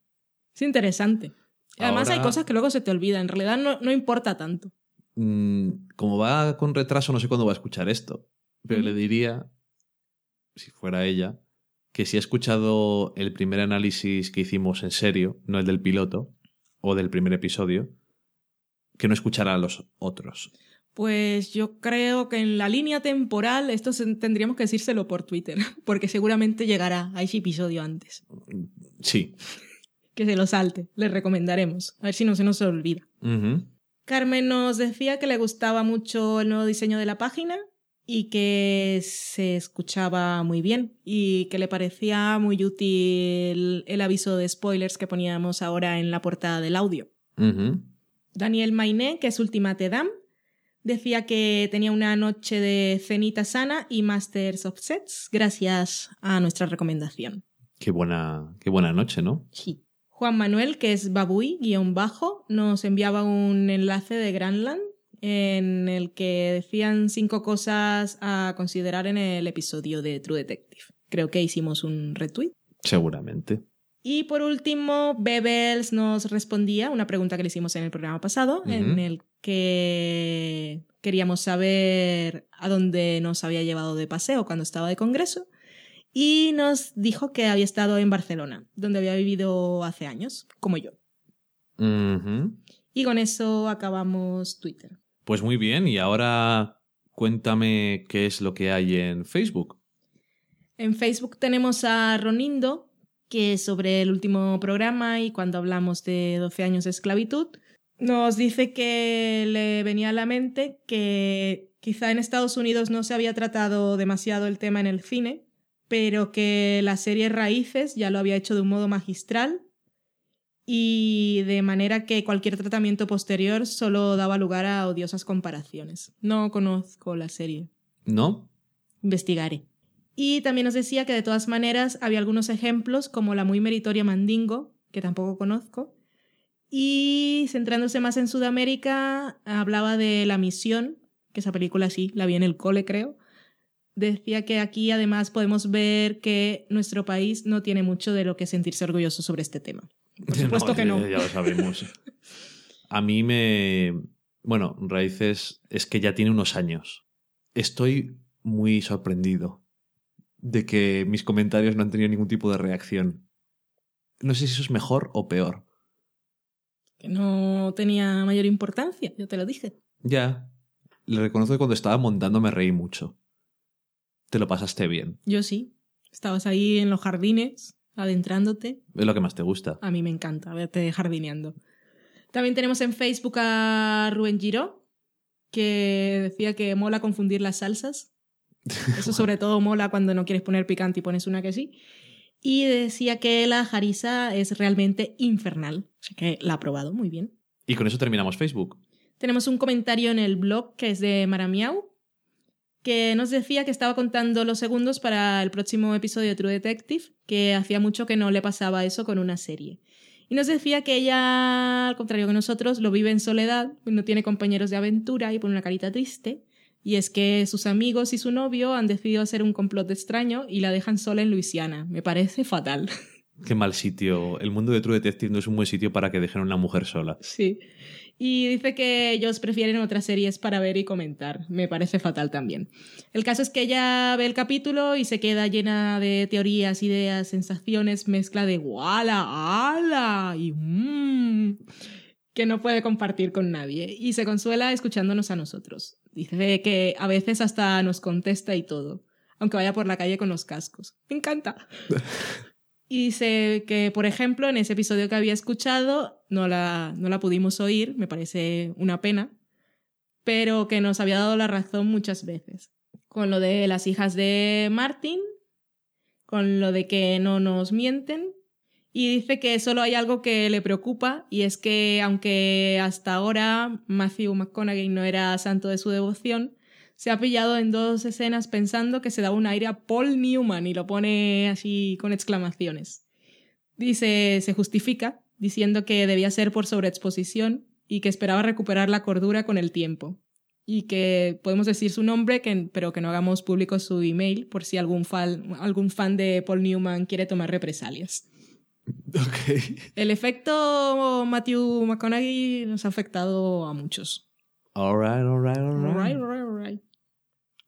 Es interesante. Además hay cosas que luego se te olvidan. En realidad no, no importa tanto. Mm, como va con retraso, no sé cuándo va a escuchar esto. Pero le diría, si fuera ella, que si ha escuchado el primer análisis que hicimos en serio, no el del piloto o del primer episodio, que no escuchara a los otros. Pues yo creo que en la línea temporal esto tendríamos que decírselo por Twitter, porque seguramente llegará a ese episodio antes. Sí. Que se lo salte, le recomendaremos. A ver si no se nos olvida. Carmen nos decía que le gustaba mucho el nuevo diseño de la página y que se escuchaba muy bien y que le parecía muy útil el aviso de spoilers que poníamos ahora en la portada del audio. Daniel Mainé, que es Ultimate Dam, decía que tenía una noche de cenita sana y Masters of Sets gracias a nuestra recomendación. Qué buena, qué buena noche, ¿no? Sí. Juan Manuel, que es Babuy, guion bajo, nos enviaba un enlace de Granland en el que decían cinco cosas a considerar en el episodio de True Detective. Creo que hicimos un retweet. Seguramente. Y por último, Bebels nos respondía una pregunta que le hicimos en el programa pasado, en el que queríamos saber a dónde nos había llevado de paseo cuando estaba de congreso. Y nos dijo que había estado en Barcelona, donde había vivido hace años, como yo. Y con eso acabamos Twitter. Pues muy bien, y ahora cuéntame qué es lo que hay en Facebook. En Facebook tenemos a Ronindo, que sobre el último programa y cuando hablamos de 12 años de esclavitud, nos dice que le venía a la mente que quizá en Estados Unidos no se había tratado demasiado el tema en el cine, pero que la serie Raíces ya lo había hecho de un modo magistral y de manera que cualquier tratamiento posterior solo daba lugar a odiosas comparaciones. No conozco la serie. ¿No? Investigaré. Y también nos decía que de todas maneras había algunos ejemplos, como la muy meritoria Mandingo, que tampoco conozco. Y centrándose más en Sudamérica, hablaba de La Misión, que esa película sí, la vi en el cole, creo. Decía que aquí además podemos ver que nuestro país no tiene mucho de lo que sentirse orgulloso sobre este tema. Por supuesto que no. Ya, ya lo sabemos. A mí me... Bueno, Raíces es que ya tiene unos años. Estoy muy sorprendido de que mis comentarios no han tenido ningún tipo de reacción. No sé si eso es mejor o peor. Que no tenía mayor importancia, yo te lo dije. Ya. Le reconozco que cuando estaba montando me reí mucho. Te lo pasaste bien. Yo sí. Estabas ahí en los jardines, adentrándote. Es lo que más te gusta. A mí me encanta verte jardineando. También tenemos en Facebook a Rubén Giró, que decía que mola confundir las salsas. Eso sobre todo mola cuando no quieres poner picante y pones una que sí. Y decía que la jarisa es realmente infernal. O sea que la ha probado muy bien. Y con eso terminamos Facebook. Tenemos un comentario en el blog que es de Maramiau, que nos decía que estaba contando los segundos para el próximo episodio de True Detective, que hacía mucho que no le pasaba eso con una serie. Y nos decía que ella, al contrario que nosotros, lo vive en soledad, no tiene compañeros de aventura y pone una carita triste. Y es que sus amigos y su novio han decidido hacer un complot extraño y la dejan sola en Luisiana. Me parece fatal. Qué mal sitio. El mundo de True Detective no es un buen sitio para que dejen a una mujer sola. Sí. Y dice que ellos prefieren otras series para ver y comentar. Me parece fatal también. El caso es que ella ve el capítulo y se queda llena de teorías, ideas, sensaciones, mezcla de ¡wala! ¡ala! y mmm, que no puede compartir con nadie. Y se consuela escuchándonos a nosotros. Dice que a veces hasta nos contesta y todo, aunque vaya por la calle con los cascos. Me encanta. Y dice que, por ejemplo, en ese episodio que había escuchado, no la, no la pudimos oír, me parece una pena, pero que nos había dado la razón muchas veces. Con lo de las hijas de Martin, con lo de que no nos mienten, y dice que solo hay algo que le preocupa, y es que aunque hasta ahora Matthew McConaughey no era santo de su devoción, se ha pillado en dos escenas pensando que se da un aire a Paul Newman y lo pone así con exclamaciones. Dice, se justifica diciendo que debía ser por sobreexposición y que esperaba recuperar la cordura con el tiempo. Y que podemos decir su nombre, que, pero que no hagamos público su email por si algún fan, algún fan de Paul Newman quiere tomar represalias. Ok. El efecto Matthew McConaughey nos ha afectado a muchos. Alright, alright, alright. Alright, alright, alright.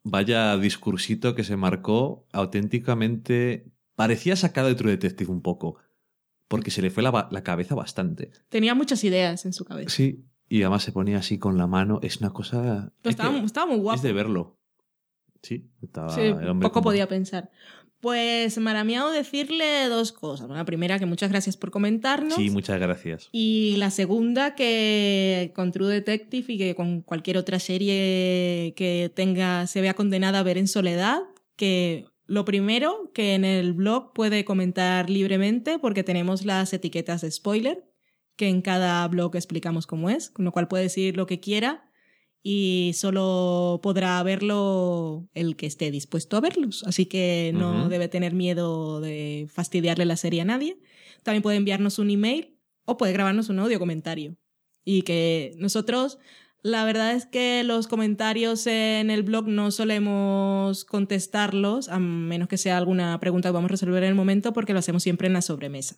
Vaya discursito que se marcó auténticamente. Parecía sacado de True Detective un poco. Porque se le fue la, la cabeza bastante. Tenía muchas ideas en su cabeza. Sí. Y además se ponía así con la mano. Es una cosa. Pero estaba, que- estaba muy guapo. Es de verlo. Sí, estaba. Sí, poco como- podía pensar. Pues Maramiao decirle dos cosas. La primera, que muchas gracias por comentarnos. Sí, muchas gracias. Y la segunda, que con True Detective y que con cualquier otra serie que tenga, se vea condenada a ver en soledad, que lo primero, que en el blog puede comentar libremente porque tenemos las etiquetas de spoiler, que en cada blog explicamos cómo es, con lo cual puede decir lo que quiera y solo podrá verlo el que esté dispuesto a verlos. Así que no debe tener miedo de fastidiarle la serie a nadie. También puede enviarnos un email o puede grabarnos un audio comentario. Y que nosotros, la verdad es que los comentarios en el blog no solemos contestarlos, a menos que sea alguna pregunta que vamos a resolver en el momento, porque lo hacemos siempre en la sobremesa.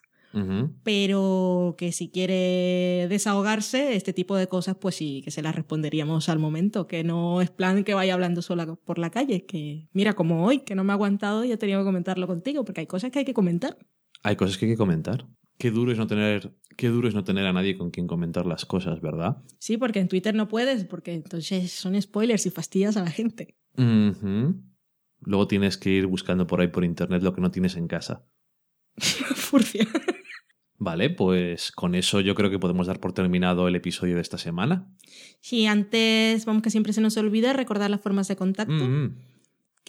Pero que si quiere desahogarse, este tipo de cosas, pues sí, que se las responderíamos al momento, que no es plan que vaya hablando sola por la calle, que mira, como hoy, que no me ha aguantado y he tenido que comentarlo contigo, porque hay cosas que hay que comentar. Hay cosas que hay que comentar. Qué duro es no tener, qué duro es no tener a nadie con quien comentar las cosas, ¿verdad? Sí, porque en Twitter no puedes, porque entonces son spoilers y fastidias a la gente. Luego tienes que ir buscando por ahí por internet lo que no tienes en casa. Furcia. Vale, pues con eso yo creo que podemos dar por terminado el episodio de esta semana. Sí, antes, vamos que siempre se nos olvida recordar las formas de contacto. Mm,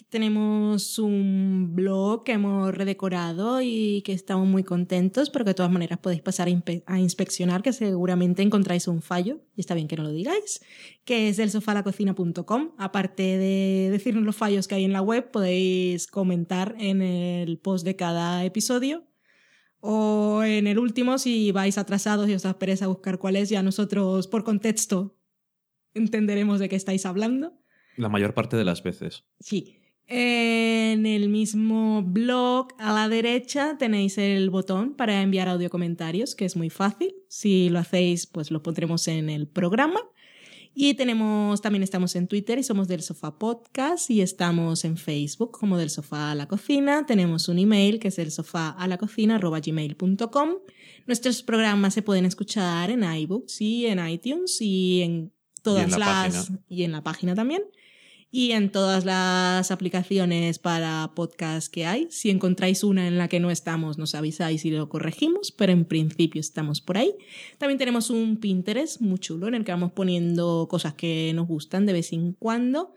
Tenemos un blog que hemos redecorado y que estamos muy contentos, pero que de todas maneras podéis pasar a, a inspeccionar, que seguramente encontráis un fallo, y está bien que no lo digáis, que es del sofalacocina.com. Aparte de decirnos los fallos que hay en la web, podéis comentar en el post de cada episodio o en el último si vais atrasados y os da pereza buscar cuál es, ya nosotros por contexto entenderemos de qué estáis hablando. La mayor parte de las veces. Sí. En el mismo blog a la derecha tenéis el botón para enviar audio comentarios, que es muy fácil. Si lo hacéis, pues lo pondremos en el programa. Y tenemos, también estamos en Twitter y somos del Sofá Podcast y estamos en Facebook como del Sofá a la Cocina. Tenemos un email que es el sofá a la cocina gmail.com. Nuestros programas se pueden escuchar en iBooks y en iTunes y en todas la las página. y en la página también y en todas las aplicaciones para podcast que hay. Si encontráis una en la que no estamos, nos avisáis y lo corregimos, pero en principio estamos por ahí. También tenemos un Pinterest muy chulo en el que vamos poniendo cosas que nos gustan de vez en cuando.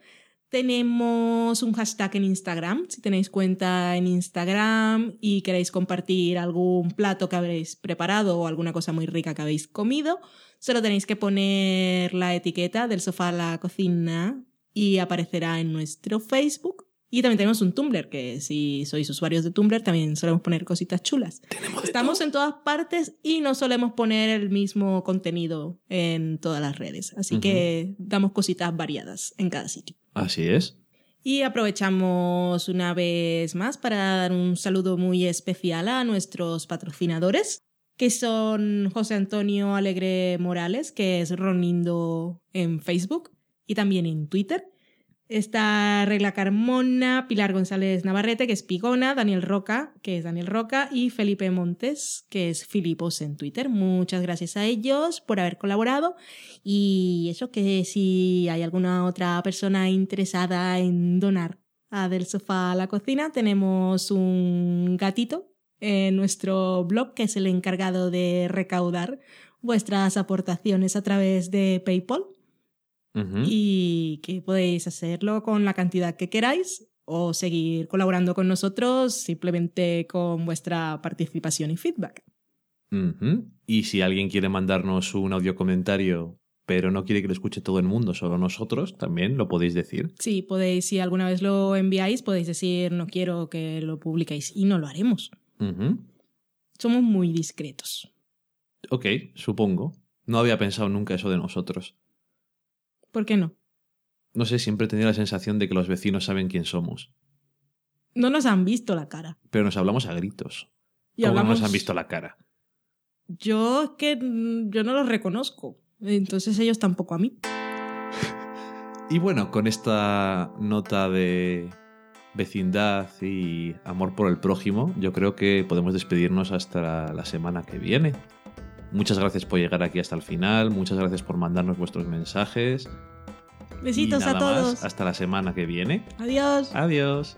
Tenemos un hashtag en Instagram. Si tenéis cuenta en Instagram y queréis compartir algún plato que habréis preparado o alguna cosa muy rica que habéis comido, solo tenéis que poner la etiqueta del sofá a la cocina y aparecerá en nuestro Facebook. Y también tenemos un Tumblr, que si sois usuarios de Tumblr también solemos poner cositas chulas. Estamos en todas partes y no solemos poner el mismo contenido en todas las redes. Así que damos cositas variadas en cada sitio. Así es. Y aprovechamos una vez más para dar un saludo muy especial a nuestros patrocinadores, que son José Antonio Alegre Morales, que es Ronindo en Facebook y también en Twitter. Está Regla Carmona, Pilar González Navarrete, que es Pigona, Daniel Roca, que es Daniel Roca, y Felipe Montes, que es Filipos en Twitter. Muchas gracias a ellos por haber colaborado. Y eso que si hay alguna otra persona interesada en donar a Del Sofá a la Cocina, tenemos un gatito en nuestro blog que es el encargado de recaudar vuestras aportaciones a través de PayPal Y que podéis hacerlo con la cantidad que queráis o seguir colaborando con nosotros simplemente con vuestra participación y feedback. Ujú. Y si alguien quiere mandarnos un audio comentario, pero no quiere que lo escuche todo el mundo, solo nosotros, también lo podéis decir. Sí, podéis, si alguna vez lo enviáis, podéis decir no quiero que lo publiquéis y no lo haremos. Ujú. Somos muy discretos. Ok, supongo. No había pensado nunca eso de nosotros. ¿Por qué no? No sé, siempre he tenido la sensación de que los vecinos saben quién somos. No nos han visto la cara. Pero nos hablamos a gritos. Y ¿Cómo no nos han visto la cara? Yo es que yo no los reconozco. Entonces ellos tampoco a mí. Y bueno, con esta nota de vecindad y amor por el prójimo, yo creo que podemos despedirnos hasta la semana que viene. Muchas gracias por llegar aquí hasta el final, muchas gracias por mandarnos vuestros mensajes. Besitos Y nada a todos. más, hasta la semana que viene. Adiós. Adiós.